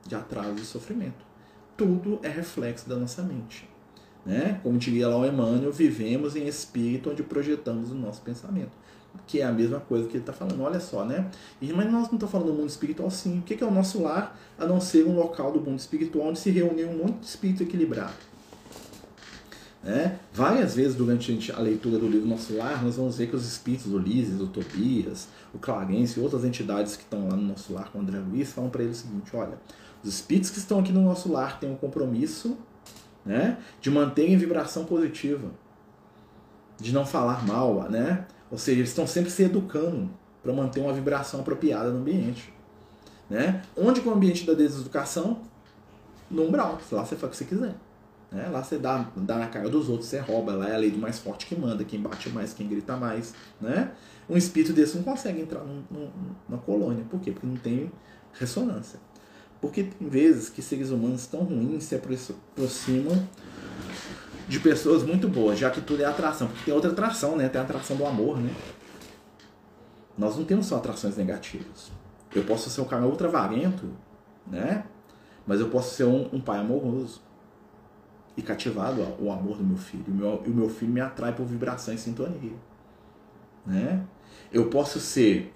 de atraso e sofrimento. Tudo é reflexo da nossa mente. Né? Como diria lá o Emmanuel, vivemos em espírito onde projetamos o nosso pensamento que é a mesma coisa que ele está falando. Olha só, né? Mas nós não estamos falando do mundo espiritual sim. O que é o nosso lar, a não ser um local do mundo espiritual onde se reúne um monte de espírito equilibrado? Né? Várias vezes durante a leitura do livro Nosso Lar, nós vamos ver que os espíritos, Ulisses, o Tobias, o Clarence e outras entidades que estão lá no nosso lar com o André Luiz, falam para ele o seguinte: olha, os espíritos que estão aqui no nosso lar têm um compromisso né, de manter em vibração positiva, de não falar mal, né? Ou seja, eles estão sempre se educando para manter uma vibração apropriada no ambiente. Né? Onde que é o ambiente da deseducação? No umbral. Lá você faz o que você quiser. Né? Lá você dá, dá na cara dos outros, você rouba. Lá é a lei do mais forte que manda, quem bate mais, quem grita mais. Né? Um espírito desse não consegue entrar num, num, numa colônia. Por quê? Porque não tem ressonância. Porque tem vezes que seres humanos tão ruins se aproximam de pessoas muito boas, já que tudo é atração. Porque tem outra atração, né? Tem a atração do amor, né? Nós não temos só atrações negativas. Eu posso ser um cara ultravarento, né? Mas eu posso ser um, um pai amoroso e cativado ao amor do meu filho. E o meu, o meu filho me atrai por vibração e sintonia. Né? Eu posso ser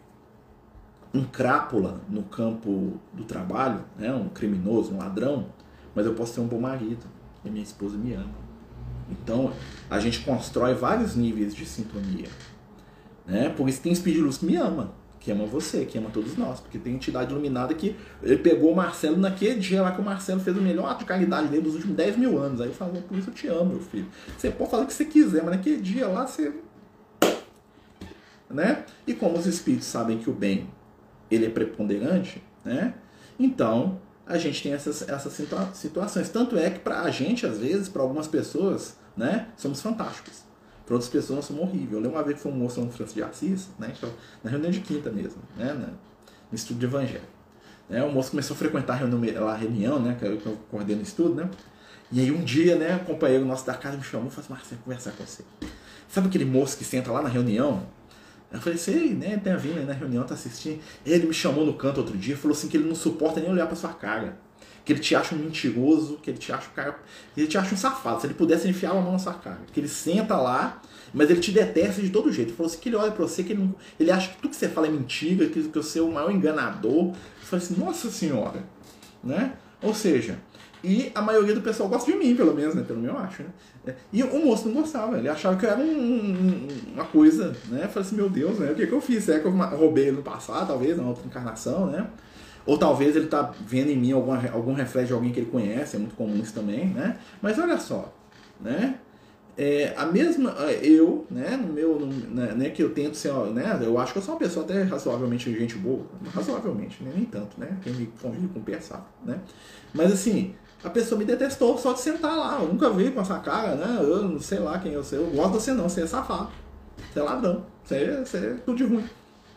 um crápula no campo do trabalho, né? um criminoso, um ladrão, mas eu posso ser um bom marido e minha esposa me ama. Então, a gente constrói vários níveis de sintonia. Né? Por isso tem espírito que me ama, que ama você, que ama todos nós. Porque tem entidade iluminada que ele pegou o Marcelo naquele dia lá que o Marcelo fez o melhor ato de caridade dele dos últimos 10 mil anos. Aí falou, por isso eu te amo, meu filho. Você pode falar o que você quiser, mas naquele dia lá você. Né? E como os espíritos sabem que o bem ele é preponderante, né? Então a gente tem essas, essas situa situações. Tanto é que para a gente, às vezes, para algumas pessoas, né, somos fantásticos. Para outras pessoas, nós somos horríveis. Eu lembro uma vez que foi um moço no Francisco de Assis, né, na reunião de quinta mesmo, né, no estudo de evangelho. Né, o moço começou a frequentar a reunião, a reunião né, que eu coordeno o estudo, né, e aí um dia, né, um companheiro nosso da casa me chamou e falou assim, Marcelo, conversar com você. Sabe aquele moço que senta lá na reunião? Eu falei, sei, né, tem a aí na reunião, tá assistindo. Ele me chamou no canto outro dia, falou assim que ele não suporta nem olhar pra sua cara. Que ele te acha um mentiroso, que ele te acha um cara. Que ele te acha um safado. Se ele pudesse enfiar a mão na sua cara. Que ele senta lá, mas ele te detesta de todo jeito. Ele falou assim que ele olha pra você, que ele, não, ele acha que tudo que você fala é mentira, que, que você é o maior enganador. Eu falei assim, nossa senhora. Né? Ou seja, e a maioria do pessoal gosta de mim, pelo menos, né? Pelo menos eu acho, né? E o moço não gostava, ele achava que eu era um, uma coisa, né? Eu falei assim, meu Deus, né? O que, que eu fiz? Será que eu roubei ele no passado, talvez, na outra encarnação, né? Ou talvez ele tá vendo em mim algum, algum reflexo de alguém que ele conhece, é muito comum isso também, né? Mas olha só, né? É, a mesma, eu, né, no meu, no, né, né, que eu tento ser, né, eu acho que eu sou uma pessoa até razoavelmente gente boa, razoavelmente, né, nem tanto, né, quem me convive com pensar, né, mas assim, a pessoa me detestou só de sentar lá. Eu nunca vi com essa cara, né? Eu não sei lá quem eu sou. Eu gosto de você não, você é safado. Você é ladrão. Você é, você é tudo de ruim.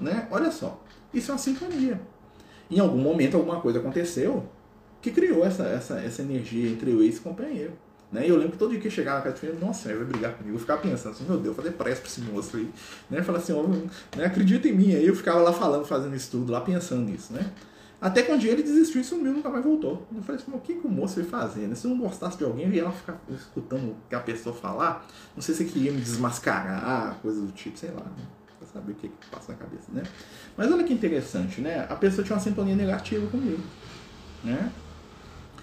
Né? Olha só. Isso é uma sintonia. Em algum momento alguma coisa aconteceu que criou essa, essa, essa energia entre eu e esse companheiro. Né? E eu lembro que todo dia que chegava na casa de nossa, ele vai brigar comigo. Eu ficava pensando assim, meu Deus, fazer pressa pra esse moço aí. Né? Falar assim, oh, né? acredita em mim. Aí eu ficava lá falando, fazendo estudo, lá pensando nisso. Né? Até que um dia ele desistiu e sumiu, nunca mais voltou. Eu falei assim, o que, que o moço ia fazer? Se eu não gostasse de alguém, eu ia lá ficar escutando o que a pessoa falar. Não sei se ele queria me desmascarar, coisa do tipo, sei lá. Né? Pra saber o que, que passa na cabeça, né? Mas olha que interessante, né? A pessoa tinha uma sintonia negativa comigo, né?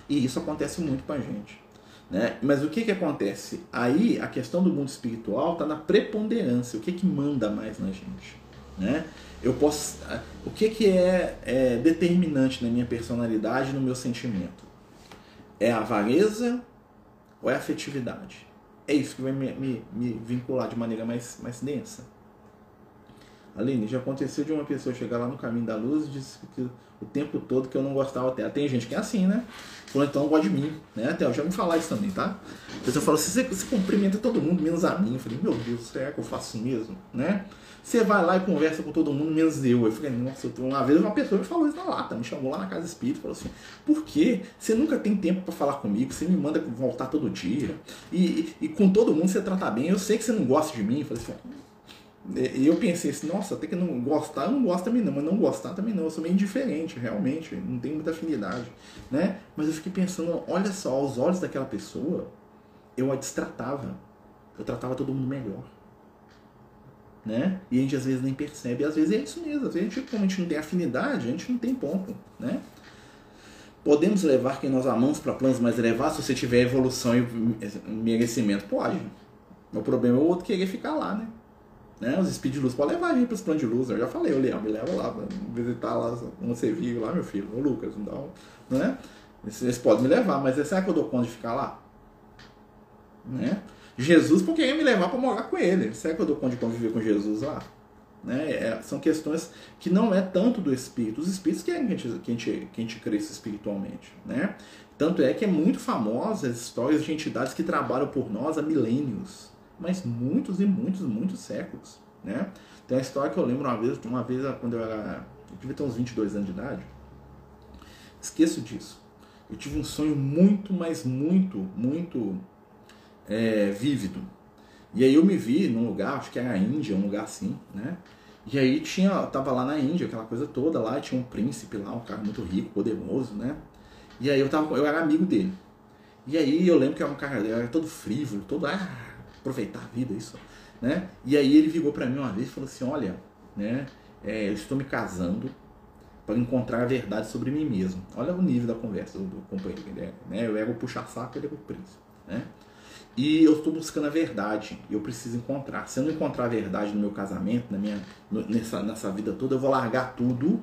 E isso acontece muito com a gente. Né? Mas o que, que acontece? Aí a questão do mundo espiritual está na preponderância. O que, que manda mais na gente? Né? Eu posso, o que, que é, é determinante na minha personalidade, no meu sentimento? É a avareza ou é a afetividade? É isso que vai me, me, me vincular de maneira mais, mais densa. Aline, já aconteceu de uma pessoa chegar lá no caminho da luz e disse que o tempo todo que eu não gostava dela. Tem gente que é assim, né? Falou, então não gosta de mim, né? Até eu já me falar isso também, tá? A pessoa fala, você, você cumprimenta todo mundo, menos a mim. Eu falei, meu Deus, será que eu faço mesmo, né? Você vai lá e conversa com todo mundo, menos eu. Eu falei, nossa, uma vez uma pessoa me falou isso na lata, me chamou lá na casa espírita e falou assim: por que você nunca tem tempo para falar comigo? Você me manda voltar todo dia. E, e, com todo mundo você trata bem. Eu sei que você não gosta de mim. Eu falei assim, e eu pensei assim, nossa, tem que não gostar, eu não gosto também não, mas não gostar também não, eu sou meio indiferente, realmente, não tenho muita afinidade, né? Mas eu fiquei pensando, olha só, aos olhos daquela pessoa, eu a destratava, eu tratava todo mundo melhor né? E a gente às vezes nem percebe, às vezes é isso mesmo, às vezes a gente, como a gente não tem afinidade, a gente não tem ponto, né? Podemos levar quem nós amamos para planos mais elevados se você tiver evolução e merecimento? Pode. O problema é o outro querer ficar lá, né? Né? Os speed luz podem levar a gente para os planos de luz. Eu já falei, o Leão, me leva lá visitar lá onde você vive lá, meu filho, o Lucas, então, né? Eles podem me levar, mas será que eu dou conta de ficar lá? Né? Jesus porque ia me levar para morar com ele. Será que eu dou conta de conviver com Jesus lá? Né? É, são questões que não é tanto do espírito. Os espíritos querem que a gente, que a gente, que a gente cresça espiritualmente. Né? Tanto é que é muito famosa as histórias de entidades que trabalham por nós há milênios. Mas muitos e muitos, muitos séculos. Né? Tem uma história que eu lembro uma vez, uma vez quando eu era. Eu devia ter uns 22 anos de idade. Esqueço disso. Eu tive um sonho muito, mas muito, muito é, vívido. E aí eu me vi num lugar, acho que era a Índia, um lugar assim, né? E aí tinha, tava lá na Índia, aquela coisa toda lá, tinha um príncipe lá, um cara muito rico, poderoso, né? E aí eu tava, eu era amigo dele. E aí eu lembro que era um cara, era todo frívolo, todo ah, aproveitar a vida, isso, né? E aí ele virou para mim uma vez e falou assim, olha, né? É, eu estou me casando para encontrar a verdade sobre mim mesmo. Olha o nível da conversa do, companheiro, né? Eu era o puxa-saco, ele era o príncipe, né? E eu estou buscando a verdade. Eu preciso encontrar. Se eu não encontrar a verdade no meu casamento, na minha, nessa, nessa vida toda, eu vou largar tudo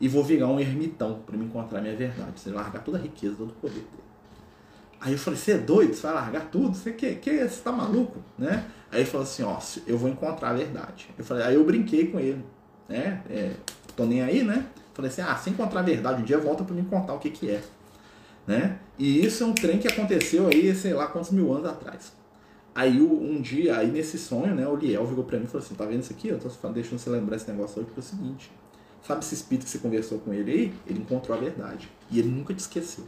e vou virar um ermitão para me encontrar a minha verdade. Você largar toda a riqueza, todo o poder dele. Aí eu falei, você é doido? Você vai largar tudo? Você que, que você tá maluco? Né? Aí ele falou assim, ó, eu vou encontrar a verdade. Eu falei, aí eu brinquei com ele, né? É, tô nem aí, né? Falei assim, ah, se encontrar a verdade um dia, volta para me contar o que que é. Né? E isso é um trem que aconteceu aí, sei lá quantos mil anos atrás. Aí um dia, aí nesse sonho, né, o Liel virou pra mim e falou assim, tá vendo isso aqui? Eu tô deixando você lembrar esse negócio hoje, porque é o seguinte, sabe esse espírito que você conversou com ele aí? Ele encontrou a verdade. E ele nunca te esqueceu.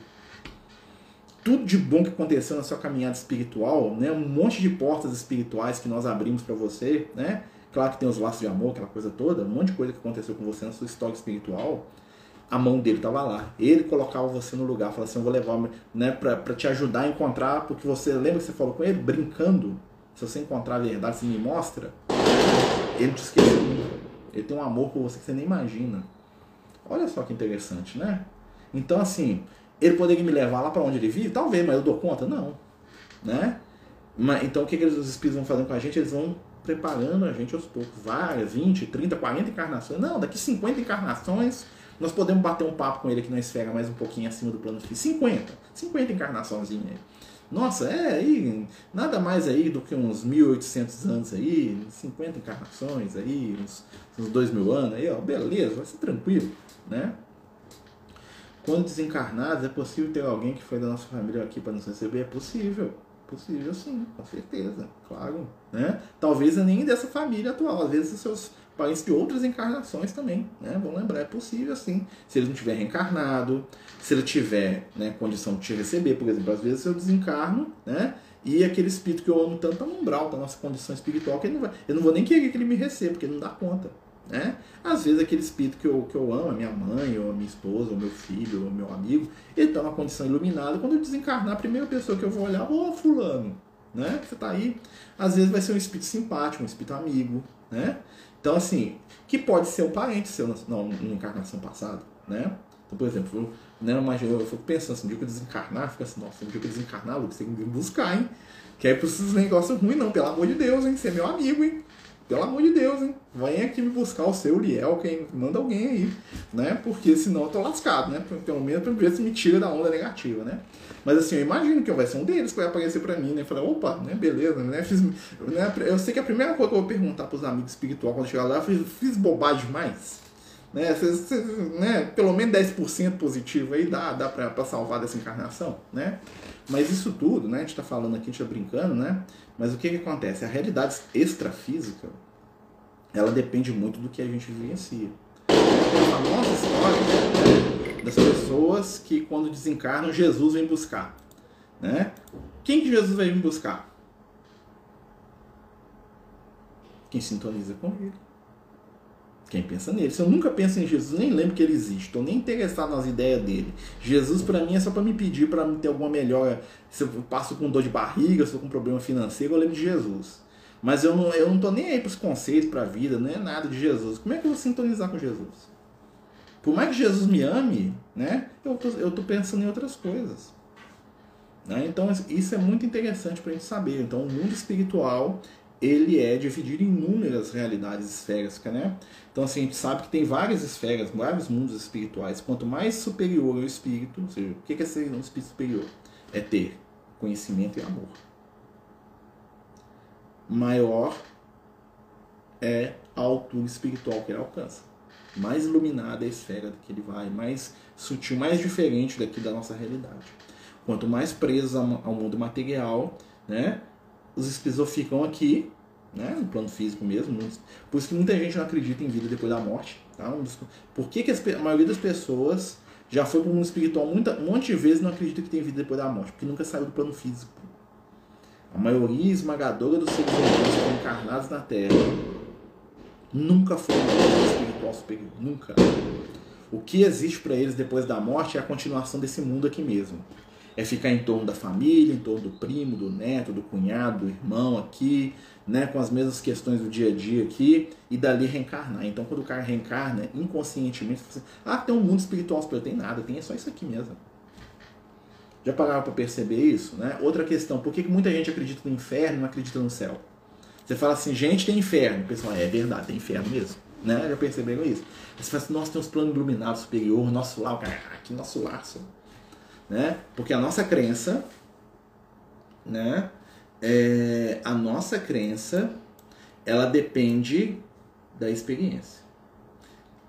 Tudo de bom que aconteceu na sua caminhada espiritual, né, um monte de portas espirituais que nós abrimos para você, né? Claro que tem os laços de amor, aquela coisa toda, um monte de coisa que aconteceu com você na sua história espiritual, a mão dele estava lá. Ele colocava você no lugar, falava assim, eu vou levar né, para te ajudar a encontrar, porque você lembra que você falou com ele, brincando, se você encontrar a verdade, você me mostra, ele te esqueceu Ele tem um amor por você que você nem imagina. Olha só que interessante, né? Então, assim, ele poderia me levar lá para onde ele vive? Talvez, mas eu dou conta? Não. Né? Mas, então, o que, que eles, os espíritos vão fazendo com a gente? Eles vão preparando a gente aos poucos. Várias, 20, 30, 40 encarnações. Não, daqui 50 encarnações nós podemos bater um papo com ele aqui na esfera mais um pouquinho acima do plano físico. 50. 50 encarnações aí. Nossa, é aí, nada mais aí do que uns 1800 anos aí, 50 encarnações aí, uns, uns 2 mil anos aí, ó, beleza, vai ser tranquilo, né? Quando desencarnados, é possível ter alguém que foi da nossa família aqui para nos receber? É possível. Possível sim, com certeza, claro. Né? Talvez nem dessa família atual, às vezes os seus parentes de outras encarnações também, né? Vamos lembrar, é possível sim. Se ele não tiver reencarnado, se ele tiver né, condição de te receber, por exemplo, às vezes eu desencarno, né? E aquele espírito que eu amo tanto está no umbral da nossa condição espiritual, que ele não vai, eu não vou nem querer que ele me receba, porque ele não dá conta. Né? Às vezes aquele espírito que eu, que eu amo, a minha mãe, ou a minha esposa, ou meu filho, ou meu amigo, ele está numa condição iluminada. Quando eu desencarnar, a primeira pessoa que eu vou olhar, ô oh, fulano, né? Você está aí. Às vezes vai ser um espírito simpático, um espírito amigo, né? Então, assim, que pode ser um parente seu na, na, na encarnação passada, né? Então, por exemplo, eu, né, imagino, eu fico pensando assim, um dia que eu desencarnar, fica assim, nossa, um dia que eu desencarnar, Lucas, você tem que me buscar, hein? Que aí pra esses negócios ruins, não, pelo amor de Deus, hein? Você é meu amigo, hein? Pelo amor de Deus, hein? Vem aqui me buscar o seu Liel, quem manda alguém aí, né? Porque senão eu tô lascado, né? Pelo menos ver se me tira da onda negativa, né? Mas assim, eu imagino que vai ser um deles que vai aparecer pra mim, né? Falar, opa, né? Beleza, né? Fiz, né? Eu sei que a primeira coisa que eu vou perguntar pros amigos espirituais quando chegar lá, fiz, fiz bobagem demais. Né? Cês, cês, né? Pelo menos 10% positivo aí dá, dá pra, pra salvar dessa encarnação, né? Mas isso tudo, né? A gente tá falando aqui, a gente tá brincando, né? Mas o que, que acontece? A realidade extrafísica, ela depende muito do que a gente vivencia. A nossa história né, das pessoas que quando desencarnam, Jesus vem buscar. Né? Quem que Jesus vai vir buscar? Quem sintoniza com ele. Quem pensa nele. Se eu nunca penso em Jesus, nem lembro que ele existe. Estou nem interessado nas ideias dele. Jesus, para mim, é só para me pedir para ter alguma melhora. Se eu passo com dor de barriga, se eu com problema financeiro, eu lembro de Jesus. Mas eu não, eu não nem aí para os conceitos, para a vida, não é nada de Jesus. Como é que eu vou sintonizar com Jesus? Por mais que Jesus me ame, né? Eu tô, tô pensando em outras coisas. Né? Então isso é muito interessante para a gente saber. Então o mundo espiritual ele é dividido em inúmeras realidades esféricas, né? Então assim, a gente sabe que tem várias esferas, vários mundos espirituais. Quanto mais superior é o espírito, ou seja, o que é ser um espírito superior? É ter conhecimento e amor. Maior é a altura espiritual que ele alcança. Mais iluminada é a esfera que ele vai, mais sutil, mais diferente daqui da nossa realidade. Quanto mais presos ao mundo material, né? Os espíritos ficam aqui, né, no plano físico mesmo. Por isso que muita gente não acredita em vida depois da morte. Tá? Por que, que a maioria das pessoas já foi para o mundo espiritual muita, um monte de vezes não acredita que tem vida depois da morte? Porque nunca saiu do plano físico. A maioria esmagadora dos seres humanos que estão encarnados na Terra nunca foi um plano espiritual superior. Nunca. O que existe para eles depois da morte é a continuação desse mundo aqui mesmo é ficar em torno da família, em torno do primo, do neto, do cunhado, do irmão aqui, né, com as mesmas questões do dia a dia aqui, e dali reencarnar. Então, quando o cara reencarna, inconscientemente, você assim, ah, tem um mundo espiritual superior, tem nada, tem só isso aqui mesmo. Já pararam para perceber isso? Né? Outra questão, por que muita gente acredita no inferno e não acredita no céu? Você fala assim, gente, tem inferno. O pessoal, é verdade, tem inferno mesmo. Né? Já perceberam isso? Você fala assim, nossa, tem uns planos iluminados superior, nosso lar, cara, aqui nosso lar, né? Porque a nossa crença, né? É, a nossa crença, ela depende da experiência.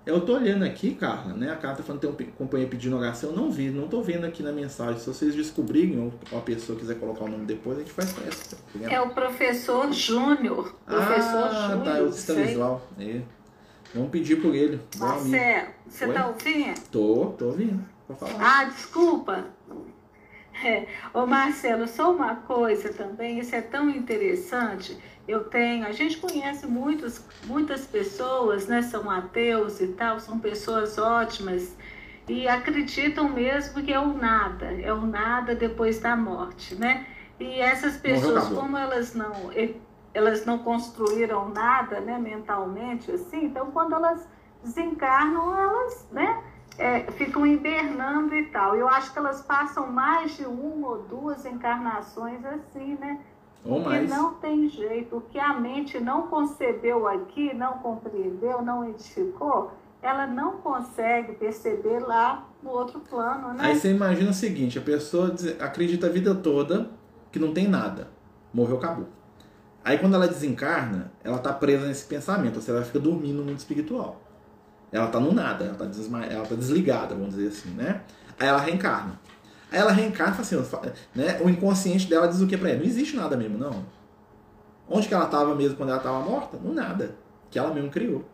Eu tô olhando aqui, Carla, né? A Carla tá falando que tem um companheiro pedindo oração. Eu não vi, não tô vendo aqui na mensagem. Se vocês descobrirem ou a pessoa quiser colocar o nome depois, a gente faz festa. Tá é o professor Júnior. Professor ah, Júnior. tá, é o Stanislau. É. Vamos pedir por ele. Você Oi? tá ouvindo? Tô, tô ouvindo. Ah, desculpa. É. Ô Marcelo, só uma coisa também, isso é tão interessante. Eu tenho, a gente conhece muitos, muitas pessoas, né? São ateus e tal, são pessoas ótimas e acreditam mesmo que é o nada, é o nada depois da morte, né? E essas pessoas, como elas não, elas não construíram nada, né, mentalmente, assim, então quando elas desencarnam, elas, né? É, ficam hibernando e tal. Eu acho que elas passam mais de uma ou duas encarnações assim, né? Ou mais. E não tem jeito. O que a mente não concebeu aqui, não compreendeu, não identificou, ela não consegue perceber lá no outro plano, né? Aí você imagina o seguinte, a pessoa acredita a vida toda que não tem nada. Morreu, acabou. Aí quando ela desencarna, ela está presa nesse pensamento, ou seja, ela fica dormindo no mundo espiritual. Ela tá no nada, ela tá, desma... ela tá desligada, vamos dizer assim, né? Aí ela reencarna. Aí ela reencarna assim, né? O inconsciente dela diz o que pra ela? Não existe nada mesmo, não. Onde que ela tava mesmo quando ela tava morta? No nada. Que ela mesmo criou.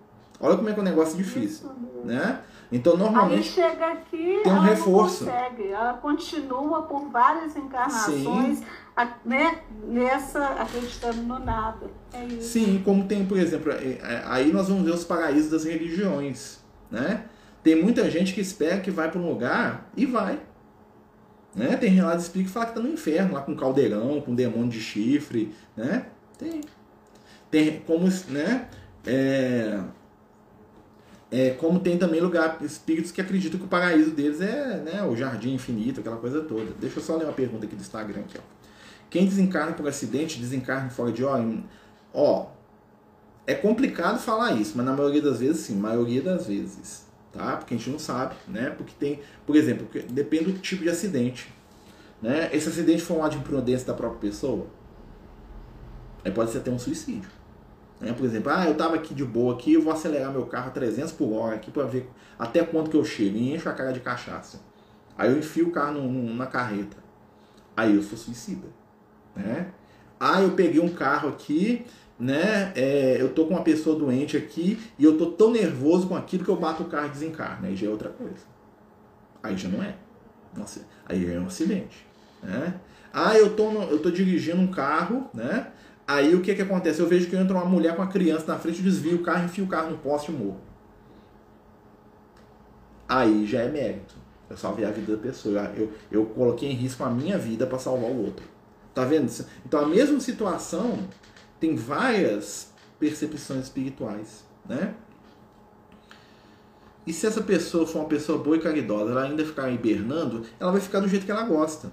Olha como é que é um negócio difícil, né? Então, normalmente. Aí chega aqui, tem um ela reforço. não consegue. Ela continua por várias encarnações, a, né, nessa, acreditando no nada. É isso. Sim, como tem, por exemplo, é, é, aí nós vamos ver os paraísos das religiões, né? Tem muita gente que espera que vai para um lugar e vai. Né? Tem relatos espíritas que falam que está no inferno, lá com caldeirão, com demônio de chifre, né? Tem. Tem como, né? É, é, como tem também lugar, espíritos que acreditam que o paraíso deles é né, o jardim infinito, aquela coisa toda. Deixa eu só ler uma pergunta aqui do Instagram. Aqui, ó. Quem desencarna por acidente, desencarna fora de hora? Ó, é complicado falar isso, mas na maioria das vezes sim, maioria das vezes, tá? Porque a gente não sabe, né? Porque tem, por exemplo, depende do tipo de acidente, né? Esse acidente foi um ato de imprudência da própria pessoa, aí pode ser até um suicídio. Né? Por exemplo, ah, eu estava aqui de boa aqui, eu vou acelerar meu carro a 300 por hora aqui para ver até quanto que eu chego e encho a cara de cachaça. Aí eu enfio o carro no, no, na carreta. Aí eu sou suicida, né? Ah, eu peguei um carro aqui, né? É, eu tô com uma pessoa doente aqui e eu tô tão nervoso com aquilo que eu bato o carro e desencarno. Aí já é outra coisa. Aí já não é. Nossa, aí já é um acidente, né? Ah, eu tô, no, eu tô dirigindo um carro, né? Aí o que que acontece? Eu vejo que entra uma mulher com uma criança na frente, desvio o carro, enfio o carro no poste e morro. Aí já é mérito. Eu salvei a vida da pessoa. Eu, eu coloquei em risco a minha vida para salvar o outro. Tá vendo? Então a mesma situação tem várias percepções espirituais, né? E se essa pessoa for uma pessoa boa e caridosa, ela ainda ficar hibernando, ela vai ficar do jeito que ela gosta,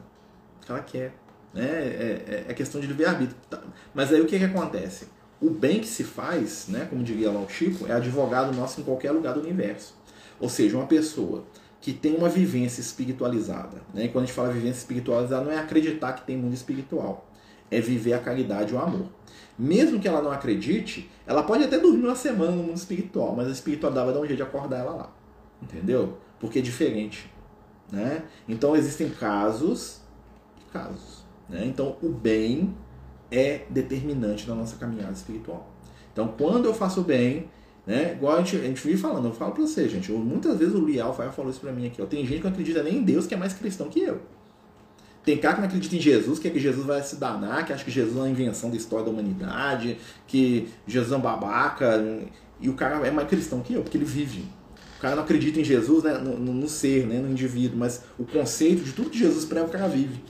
que ela quer. Né? É, é, é questão de livre-arbítrio. Tá? Mas aí o que, que acontece? O bem que se faz, né, como diria lá o Chico, é advogado nosso em qualquer lugar do universo. Ou seja, uma pessoa que tem uma vivência espiritualizada. Né? E quando a gente fala vivência espiritualizada, não é acreditar que tem mundo espiritual. É viver a caridade e o amor. Mesmo que ela não acredite, ela pode até dormir uma semana no mundo espiritual, mas a espiritualidade vai dar um jeito de acordar ela lá. Entendeu? Porque é diferente. Né? Então existem casos e casos. Né? Então, o bem é determinante na nossa caminhada espiritual. Então, quando eu faço bem, né? Igual a gente, a gente vive falando, eu falo pra você, gente. Eu, muitas vezes o Lial falou isso pra mim aqui. Ó, tem gente que não acredita nem em Deus, que é mais cristão que eu. Tem cara que não acredita em Jesus, que é que Jesus vai se danar, que acha que Jesus é uma invenção da história da humanidade, que Jesus é um babaca. E o cara é mais cristão que eu, porque ele vive. O cara não acredita em Jesus né, no, no, no ser, né, no indivíduo, mas o conceito de tudo que Jesus prega, o cara vive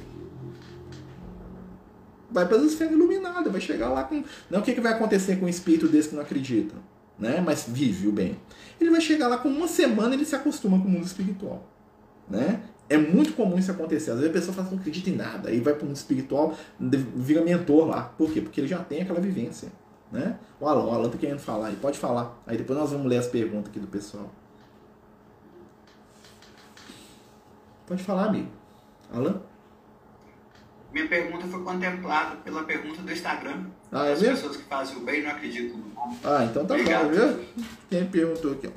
vai para as esferas iluminadas, vai chegar lá com. Não o que, que vai acontecer com um espírito desse que não acredita, né? mas vive o bem. Ele vai chegar lá com uma semana ele se acostuma com o mundo espiritual. Né? É muito comum isso acontecer. Às vezes a pessoa fala não acredita em nada, aí vai para o mundo espiritual, vira mentor lá. Por quê? Porque ele já tem aquela vivência. Né? O Alan, o Alan tá querendo falar aí, pode falar. Aí depois nós vamos ler as perguntas aqui do pessoal. Pode falar, amigo. Alan? Minha pergunta foi contemplada pela pergunta do Instagram. Ah, é As mesmo? pessoas que fazem o bem não acreditam no Ah, então tá Obrigado. bom, viu? Quem perguntou aqui, ó.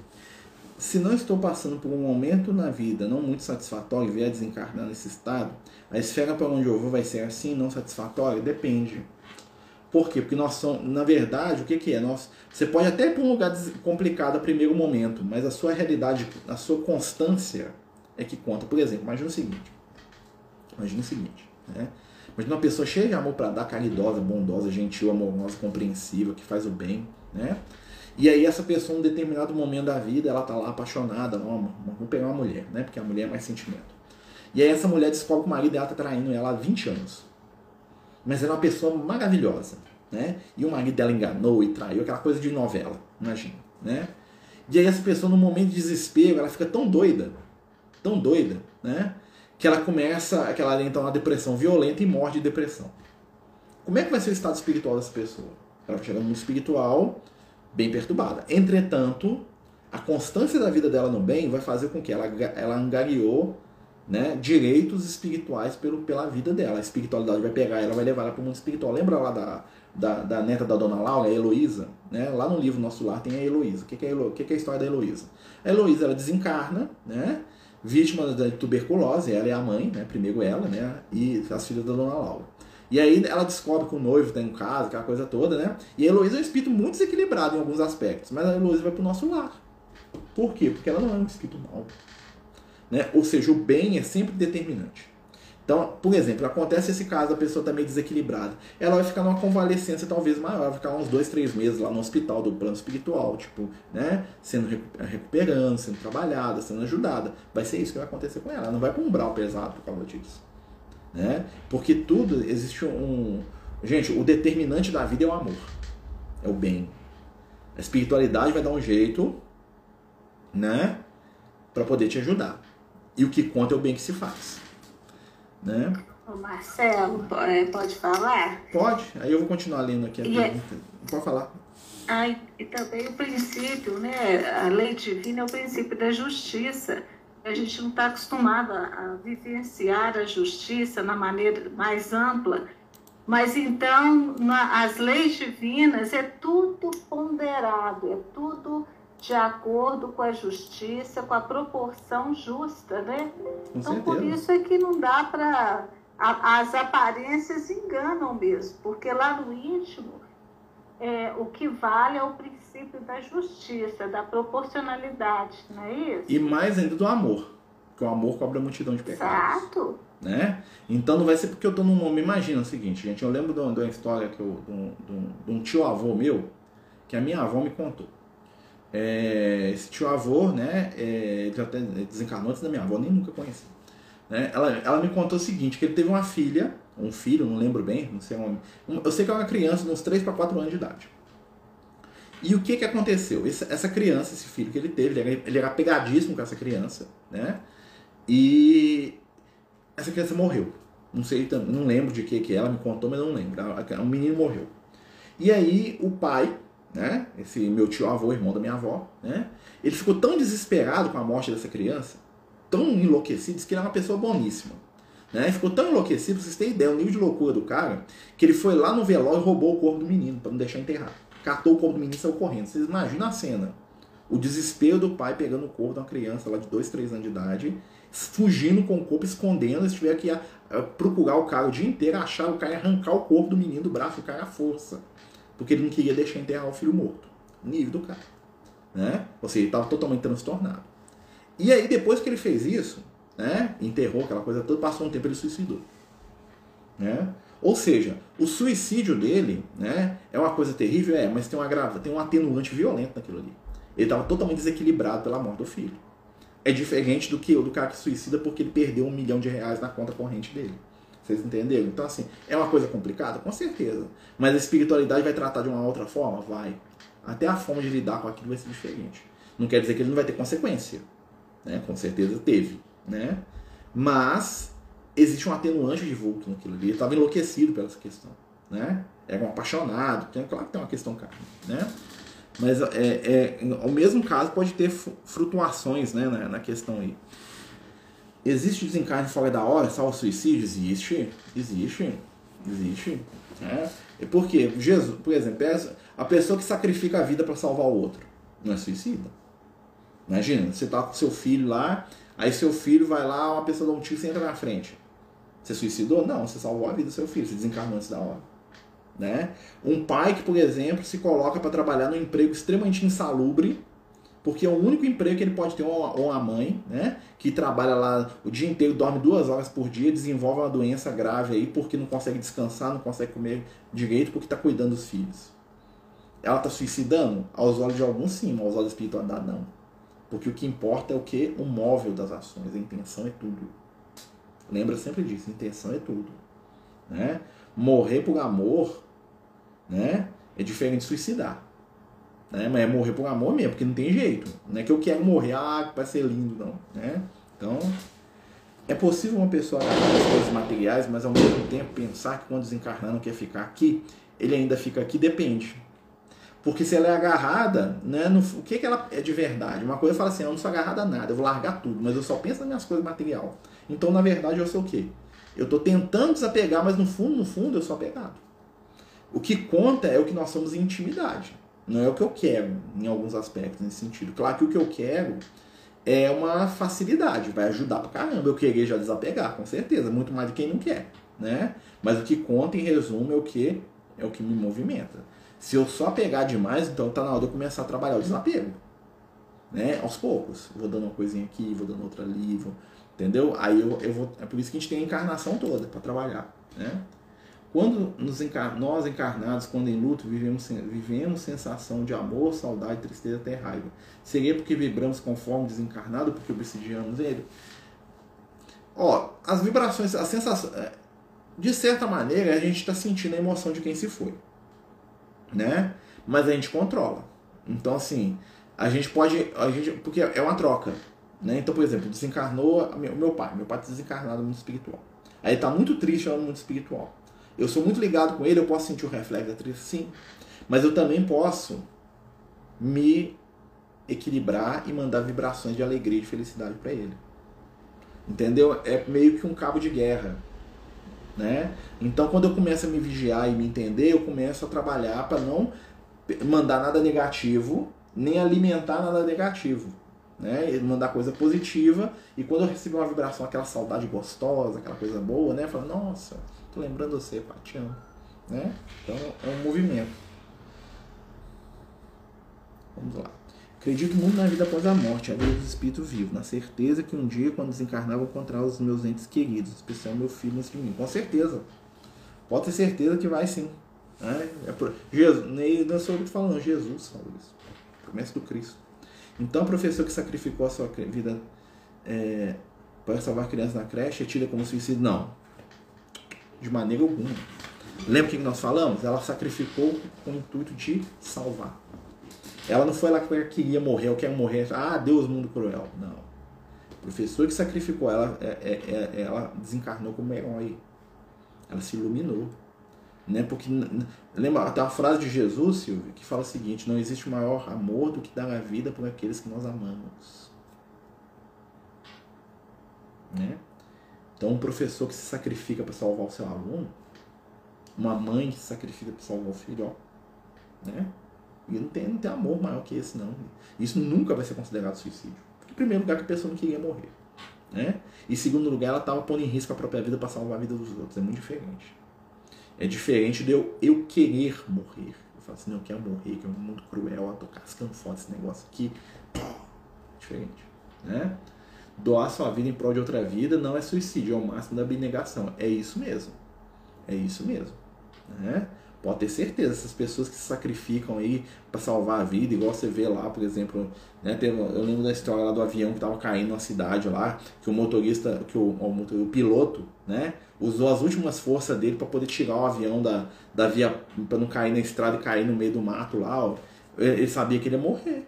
se não estou passando por um momento na vida não muito satisfatório e vier desencarnar nesse estado, a esfera para onde eu vou vai ser assim, não satisfatória? Depende. Por quê? Porque nós somos, na verdade, o que, que é? Nós, você pode até ir para um lugar complicado a primeiro momento, mas a sua realidade, a sua constância é que conta. Por exemplo, imagina o seguinte. Imagina o seguinte, né? Imagina uma pessoa cheia de amor para dar, caridosa, bondosa, gentil, amorosa, compreensiva, que faz o bem, né? E aí essa pessoa, em um determinado momento da vida, ela tá lá apaixonada, vamos pegar uma mulher, né? Porque a mulher é mais sentimento. E aí essa mulher descobre que o marido dela tá traindo ela há 20 anos. Mas ela é uma pessoa maravilhosa, né? E o marido dela enganou e traiu, aquela coisa de novela, imagina, né? E aí essa pessoa, no momento de desespero, ela fica tão doida, tão doida, né? Que ela começa, que ela entra numa depressão violenta e morre de depressão. Como é que vai ser o estado espiritual dessa pessoa? Ela vai chegar no mundo espiritual bem perturbada. Entretanto, a constância da vida dela no bem vai fazer com que ela, ela angariou né, direitos espirituais pelo, pela vida dela. A espiritualidade vai pegar ela, vai levar ela para o mundo espiritual. Lembra lá da, da, da, neta da dona Laura, a Heloísa? Né? Lá no livro Nosso Lar tem a Heloísa. O que, que, é, Helo, que, que é a história da Heloísa? A Heloísa ela desencarna, né? Vítima da tuberculose, ela é a mãe, né? primeiro ela, né? e as filhas da dona Laura. E aí ela descobre que o noivo está em casa, aquela coisa toda, né? E a Heloísa é um espírito muito desequilibrado em alguns aspectos, mas a Heloísa vai para o nosso lar. Por quê? Porque ela não é um espírito mau. Né? Ou seja, o bem é sempre determinante. Então, por exemplo, acontece esse caso, a pessoa está meio desequilibrada. Ela vai ficar numa convalescência talvez maior, vai ficar uns dois, três meses lá no hospital do plano espiritual, tipo, né? Sendo recuperando, sendo trabalhada, sendo ajudada. Vai ser isso que vai acontecer com ela. Ela não vai para um umbral pesado por causa disso. Né? Porque tudo existe um. Gente, o determinante da vida é o amor, é o bem. A espiritualidade vai dar um jeito, né? Para poder te ajudar. E o que conta é o bem que se faz. Né? O Marcelo, é, pode falar? Pode. Aí eu vou continuar lendo aqui a e pergunta. É... Pode falar. Ai, e também o princípio, né? A lei divina é o princípio da justiça. A gente não está acostumado a, vivenciar a justiça na maneira mais ampla. Mas então, na, as leis divinas é tudo ponderado, é tudo de acordo com a justiça, com a proporção justa, né? Com então, certeza. por isso é que não dá para. As aparências enganam mesmo, porque lá no íntimo, é, o que vale é o princípio da justiça, da proporcionalidade, não é isso? E mais ainda do amor, que o amor cobra a multidão de pecados. Exato. Né? Então não vai ser porque eu estou num momento. Imagina o seguinte, gente, eu lembro de uma, história que eu, de, um, de um tio avô meu, que a minha avó me contou. É, esse tio avô, né, é, já até desencarnou antes da minha avó, nem nunca conheci. Né? Ela, ela me contou o seguinte, que ele teve uma filha, um filho, não lembro bem, não sei o Um, eu sei que é uma criança de uns 3 para 4 anos de idade. E o que que aconteceu? Essa, essa criança, esse filho que ele teve, ele era, ele era pegadíssimo com essa criança, né? E essa criança morreu. Não sei, não lembro de que que ela me contou, mas não lembro. Um menino morreu. E aí o pai, né? Esse meu tio avô, irmão da minha avó, né? Ele ficou tão desesperado com a morte dessa criança, tão enlouquecido, disse que ele era uma pessoa boníssima. Né? Ficou tão enlouquecido, vocês terem ideia, o nível de loucura do cara, que ele foi lá no velório e roubou o corpo do menino, para não deixar enterrar. Catou o corpo do menino e saiu correndo. Vocês imaginam a cena. O desespero do pai pegando o corpo de uma criança lá de 2, 3 anos de idade, fugindo com o corpo, escondendo, se tiver que a, a, procurar o cara o dia inteiro, achar o cara e arrancar o corpo do menino do braço do cara à força porque ele não queria deixar enterrar o filho morto. Nível do cara. Né? Ou seja, ele estava totalmente transtornado. E aí, depois que ele fez isso, né, enterrou aquela coisa toda, passou um tempo ele suicidou. Né? Ou seja, o suicídio dele né, é uma coisa terrível, é, mas tem, uma grava, tem um atenuante violento naquilo ali. Ele estava totalmente desequilibrado pela morte do filho. É diferente do que do cara que suicida porque ele perdeu um milhão de reais na conta corrente dele. Vocês entenderam? Então, assim, é uma coisa complicada? Com certeza. Mas a espiritualidade vai tratar de uma outra forma? Vai. Até a forma de lidar com aquilo vai ser diferente. Não quer dizer que ele não vai ter consequência. Né? Com certeza teve. Né? Mas existe um atenuante de vulto naquilo ali. Ele estava enlouquecido pela essa questão. Né? Era um apaixonado. Tem, claro que tem uma questão carne. Né? Mas é, é, o mesmo caso pode ter flutuações né, na, na questão aí. Existe desencarne fora da hora, salvo suicídio? Existe, existe, existe. É. E por quê? Jesus, por exemplo, a pessoa que sacrifica a vida para salvar o outro não é suicida. Imagina, você tá com seu filho lá, aí seu filho vai lá, uma pessoa dá um tiro e você entra na frente. Você suicidou? Não, você salvou a vida do seu filho, você desencarnou antes da hora. Né? Um pai que, por exemplo, se coloca para trabalhar num emprego extremamente insalubre, porque é o único emprego que ele pode ter, ou uma mãe, né, que trabalha lá o dia inteiro, dorme duas horas por dia, desenvolve uma doença grave aí, porque não consegue descansar, não consegue comer direito, porque está cuidando dos filhos. Ela está suicidando? Aos olhos de alguns sim, mas aos olhos espirituais não. Porque o que importa é o que? O móvel das ações, a intenção é tudo. Lembra sempre disso, intenção é tudo. Né? Morrer por amor né, é diferente de suicidar. Né? Mas é morrer por amor mesmo, porque não tem jeito. Não é que eu quero morrer, ah, vai ser lindo, não. Né? Então, é possível uma pessoa agarrar as coisas materiais, mas ao mesmo tempo pensar que quando desencarnar não quer ficar aqui, ele ainda fica aqui, depende. Porque se ela é agarrada, né, no, o que, que ela é de verdade? Uma coisa fala assim, eu não sou agarrada a nada, eu vou largar tudo, mas eu só penso nas minhas coisas material. Então, na verdade, eu sou o quê? Eu estou tentando desapegar, mas no fundo, no fundo, eu sou apegado. O que conta é o que nós somos em intimidade. Não é o que eu quero, em alguns aspectos, nesse sentido. Claro que o que eu quero é uma facilidade, vai ajudar pra caramba eu querer já desapegar, com certeza, muito mais do que quem não quer, né? Mas o que conta, em resumo, é o que é o que me movimenta. Se eu só pegar demais, então tá na hora de eu começar a trabalhar o desapego. Né? Aos poucos. Vou dando uma coisinha aqui, vou dando outra ali, vou... entendeu? Aí eu, eu vou. É por isso que a gente tem a encarnação toda para trabalhar. Né? Quando nos encar... nós encarnados, quando em luto, vivemos, vivemos sensação de amor, saudade, tristeza, até raiva. Seria porque vibramos conforme desencarnado, porque obsidiamos ele? Ó, as vibrações, a sensação. É, de certa maneira, a gente está sentindo a emoção de quem se foi né? Mas a gente controla. Então, assim, a gente pode. A gente, porque é uma troca. Né? Então, por exemplo, desencarnou o meu pai. Meu pai está desencarnado no mundo espiritual. Aí ele está muito triste no mundo espiritual. Eu sou muito ligado com ele, eu posso sentir o reflexo da tristeza, sim. Mas eu também posso me equilibrar e mandar vibrações de alegria e de felicidade para ele. Entendeu? É meio que um cabo de guerra. Né? Então, quando eu começo a me vigiar e me entender, eu começo a trabalhar para não mandar nada negativo, nem alimentar nada negativo. Né? E mandar coisa positiva. E quando eu recebo uma vibração, aquela saudade gostosa, aquela coisa boa, né? Falo, nossa, tô lembrando você, pai, te amo. Né? Então, é um movimento. Vamos lá. Acredito muito na vida após a morte, a vida dos espíritos vivos, na certeza que um dia, quando desencarnar, vou encontrar os meus entes queridos, especial meu filho antes de mim. Com certeza. Pode ter certeza que vai sim. É, é por... Jesus, não sou eu falando, Jesus falou isso. Promessa do Cristo. Então, o professor que sacrificou a sua vida é, para salvar crianças na creche é tida como suicídio? Não. De maneira alguma. Lembra o que nós falamos? Ela sacrificou com o intuito de salvar. Ela não foi lá que queria morrer, eu quero morrer. Ah, Deus, mundo cruel. Não. O professor que sacrificou ela, é, é, é, ela desencarnou como herói. Ela se iluminou. Né? Porque, lembra, tem uma frase de Jesus, Silvio, que fala o seguinte: não existe maior amor do que dar a vida por aqueles que nós amamos. Né? Então, um professor que se sacrifica para salvar o seu aluno, uma mãe que se sacrifica para salvar o filho, ó, né? E não tem, não tem amor maior que esse, não. Isso nunca vai ser considerado suicídio. Em primeiro lugar, que a pessoa não queria morrer. Né? E, em segundo lugar, ela estava pondo em risco a própria vida para salvar a vida dos outros. É muito diferente. É diferente de eu, eu querer morrer. Eu falo assim, não, eu quero morrer, que é um mundo cruel, eu tô cascando foda esse negócio aqui. Diferente. Né? Doar sua vida em prol de outra vida não é suicídio, é o máximo da abnegação. É isso mesmo. É isso mesmo. Né? Pode ter certeza, essas pessoas que se sacrificam aí para salvar a vida, igual você vê lá, por exemplo, né, teve, eu lembro da história lá do avião que estava caindo na cidade lá, que o motorista, que o, o, o piloto, né, usou as últimas forças dele para poder tirar o avião da, da via, para não cair na estrada e cair no meio do mato lá, ó. ele sabia que ele ia morrer,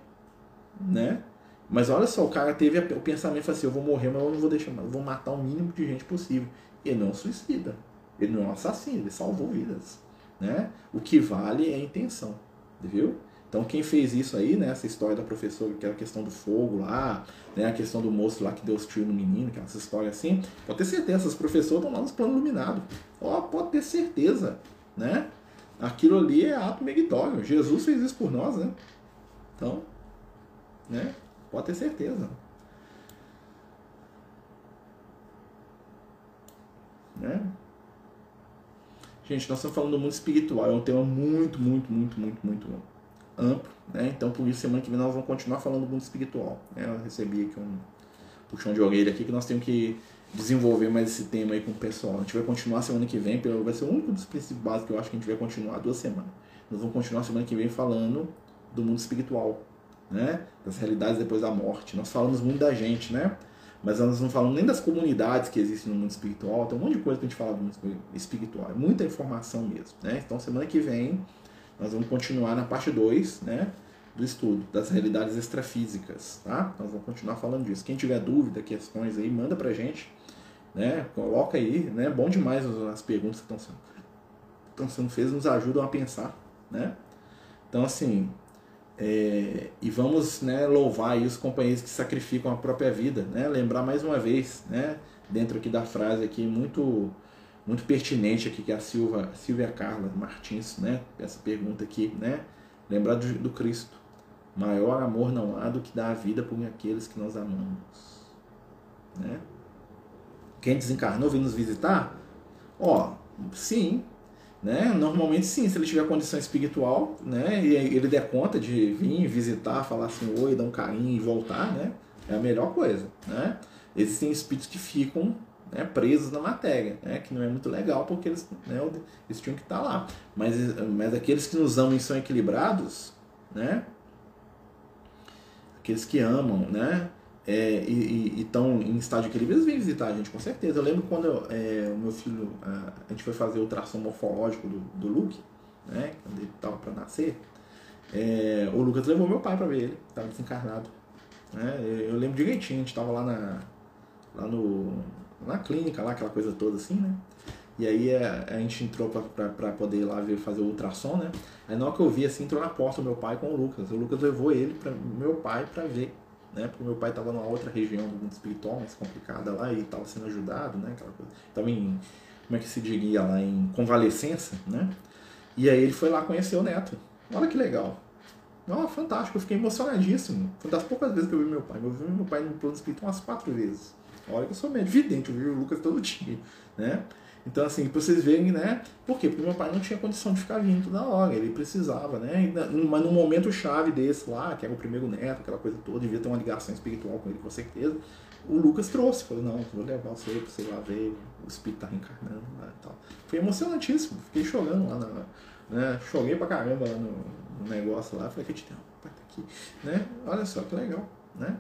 né? Mas olha só, o cara teve o pensamento assim, eu vou morrer, mas eu não vou deixar, eu vou matar o mínimo de gente possível. Ele não suicida, ele não é um assassino, ele salvou vidas. Né? O que vale é a intenção, viu? Então quem fez isso aí, né, essa história da professora, que era a questão do fogo lá, né, a questão do moço lá que deu os tiros no menino, que é essa história assim, pode ter certeza, essas professoras estão lá nos planos iluminados. Ó, pode ter certeza, né? Aquilo ali é ato meritório. Jesus fez isso por nós, né? Então, né? Pode ter certeza. Né? Gente, nós estamos falando do mundo espiritual, é um tema muito, muito, muito, muito, muito amplo, né? Então, por isso, semana que vem nós vamos continuar falando do mundo espiritual. Né? Eu recebi aqui um puxão de orelha aqui que nós temos que desenvolver mais esse tema aí com o pessoal. A gente vai continuar semana que vem, vai ser o único dos princípios básicos que eu acho que a gente vai continuar duas semanas. Nós vamos continuar semana que vem falando do mundo espiritual, né? Das realidades depois da morte. Nós falamos muito da gente, né? Mas nós não falamos nem das comunidades que existem no mundo espiritual. Tem um monte de coisa pra gente falar do mundo espiritual. É muita informação mesmo, né? Então semana que vem nós vamos continuar na parte 2, né? do estudo das realidades extrafísicas, tá? Nós vamos continuar falando disso. Quem tiver dúvida, questões aí, manda pra gente, né? Coloca aí, né? Bom demais as perguntas que estão sendo, estão sendo feitas, nos ajudam a pensar, né? Então, assim, é, e vamos né, louvar os companheiros que sacrificam a própria vida, né? Lembrar mais uma vez, né? Dentro aqui da frase aqui, muito muito pertinente aqui que a Silva, Silvia Carla Martins, né? Essa pergunta aqui, né? Lembrar do, do Cristo, Maior amor não há do que dar a vida por aqueles que nós amamos. Né? Quem desencarnou vem nos visitar? Ó, sim. Né? Normalmente sim, se ele tiver condição espiritual, né? E ele der conta de vir visitar, falar assim, oi, dar um carinho e voltar, né? É a melhor coisa, né? Existem espíritos que ficam né, presos na matéria, né, que não é muito legal porque eles, né, eles tinham que estar lá. Mas, mas aqueles que nos amam e são equilibrados, né, aqueles que amam, né? É, e estão em estado de equilíbrio, eles vêm visitar a gente, com certeza. Eu lembro quando eu, é, o meu filho, a, a, gente foi fazer o ultrassom morfológico do, do Luke, né? Quando ele estava para nascer, é, o Lucas levou meu pai para ver ele, estava desencarnado. Né? Eu, eu, lembro direitinho, a gente estava lá, na, lá no, na clínica, lá, aquela coisa toda assim, né? E aí a, é, a gente entrou para poder ir lá ver, fazer o ultrassom, né? Aí na hora que eu vi, assim, entrou na porta o meu pai com o Lucas. O Lucas levou ele para meu pai para ver, né? Porque meu pai estava numa outra região do mundo espiritual, mais complicada lá, e estava sendo ajudado, né? Aquela coisa. Tava em, como é que se diria lá, em convalescença, né? E aí ele foi lá conhecer o neto. Olha que legal. Não, fantástico, eu fiquei emocionadíssimo. Foi das poucas vezes que eu vi meu pai. Eu vi meu pai no plano espiritual umas quatro vezes. Olha que eu sou médio vidente, eu vi o Lucas todo dia, né? Então, assim, pra vocês verem, né? Por quê? Porque meu pai não tinha condição de ficar vindo toda hora, ele precisava, né? Mas num momento chave desse lá, que era o primeiro neto, aquela coisa toda, devia ter uma ligação espiritual com ele, com certeza. O Lucas trouxe, falou, não, vou levar você pra você lá ver, o espírito tá reencarnando lá e tal. Foi emocionantíssimo, fiquei chorando lá, na, né? Chorei pra caramba lá no, no negócio lá, falei, que te o pai tá aqui, né? Olha só que legal, né?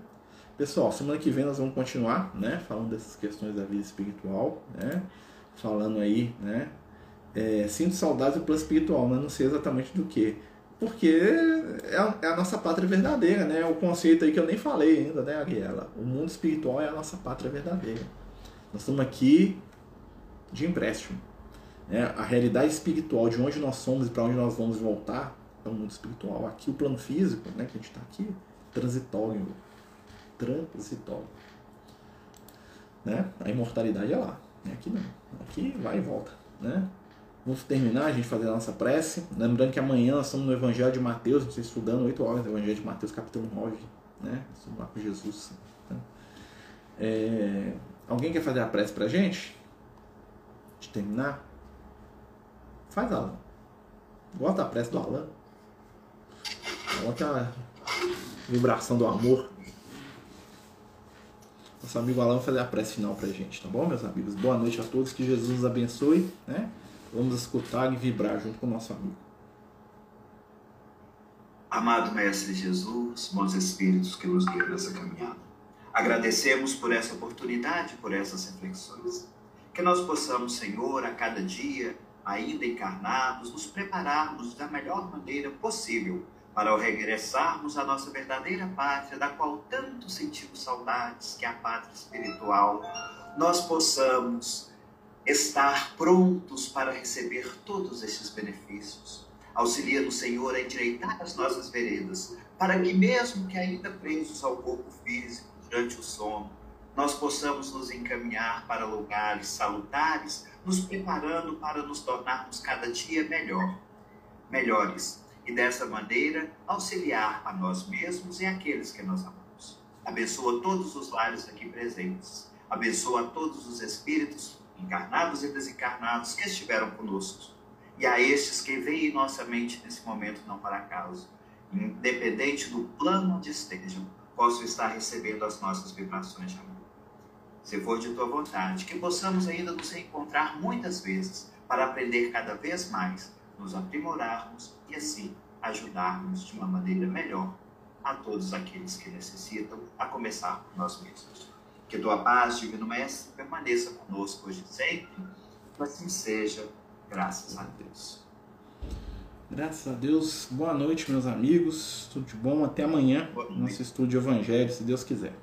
Pessoal, semana que vem nós vamos continuar, né? Falando dessas questões da vida espiritual, né? falando aí, né? É, sinto saudades do plano espiritual, mas não sei exatamente do que. Porque é a, é a, nossa pátria verdadeira, né? O conceito aí que eu nem falei ainda, né, Ariela? O mundo espiritual é a nossa pátria verdadeira. Nós estamos aqui de empréstimo. Né? A realidade espiritual de onde nós somos e para onde nós vamos voltar é o mundo espiritual. Aqui o plano físico, né, que a gente está aqui, transitório. Transitório. Né? A imortalidade é lá. Aqui não. Aqui vai e volta. Né? Vamos terminar a gente fazer a nossa prece. Lembrando que amanhã nós estamos no Evangelho de Mateus, a gente está estudando 8 horas do Evangelho de Mateus, capítulo 9. Né? Estamos lá com Jesus. Né? É... Alguém quer fazer a prece pra gente? De terminar? Faz, Alan. Bota a prece do Alan. Bota a vibração do amor. Nosso amigo Alan vai fazer a prece final pra gente, tá bom, meus amigos? Boa noite a todos, que Jesus nos abençoe, né? Vamos escutar e vibrar junto com o nosso amigo. Amado Mestre Jesus, bons espíritos que nos guiam nessa caminhada, agradecemos por essa oportunidade, por essas reflexões. Que nós possamos, Senhor, a cada dia, ainda encarnados, nos prepararmos da melhor maneira possível para ao regressarmos à nossa verdadeira pátria, da qual tanto sentimos saudades, que é a pátria espiritual, nós possamos estar prontos para receber todos estes benefícios. Auxilia-nos, Senhor, a endireitar as nossas veredas, para que, mesmo que ainda presos ao corpo físico durante o sono, nós possamos nos encaminhar para lugares salutares, nos preparando para nos tornarmos cada dia melhor, melhores e dessa maneira auxiliar a nós mesmos e aqueles que nós amamos. Abençoa todos os lares aqui presentes. Abençoa todos os espíritos, encarnados e desencarnados, que estiveram conosco. E a estes que veem em nossa mente nesse momento, não para acaso. Independente do plano onde estejam, possam estar recebendo as nossas vibrações de amor. Se for de tua vontade, que possamos ainda nos reencontrar muitas vezes para aprender cada vez mais, nos aprimorarmos e assim ajudarmos de uma maneira melhor a todos aqueles que necessitam, a começar por nós mesmos. Que tua paz, Divino Mestre, permaneça conosco hoje e sempre, que assim seja, graças a Deus. Graças a Deus. Boa noite, meus amigos. Tudo de bom. Até amanhã. Nosso estúdio Evangelho, se Deus quiser.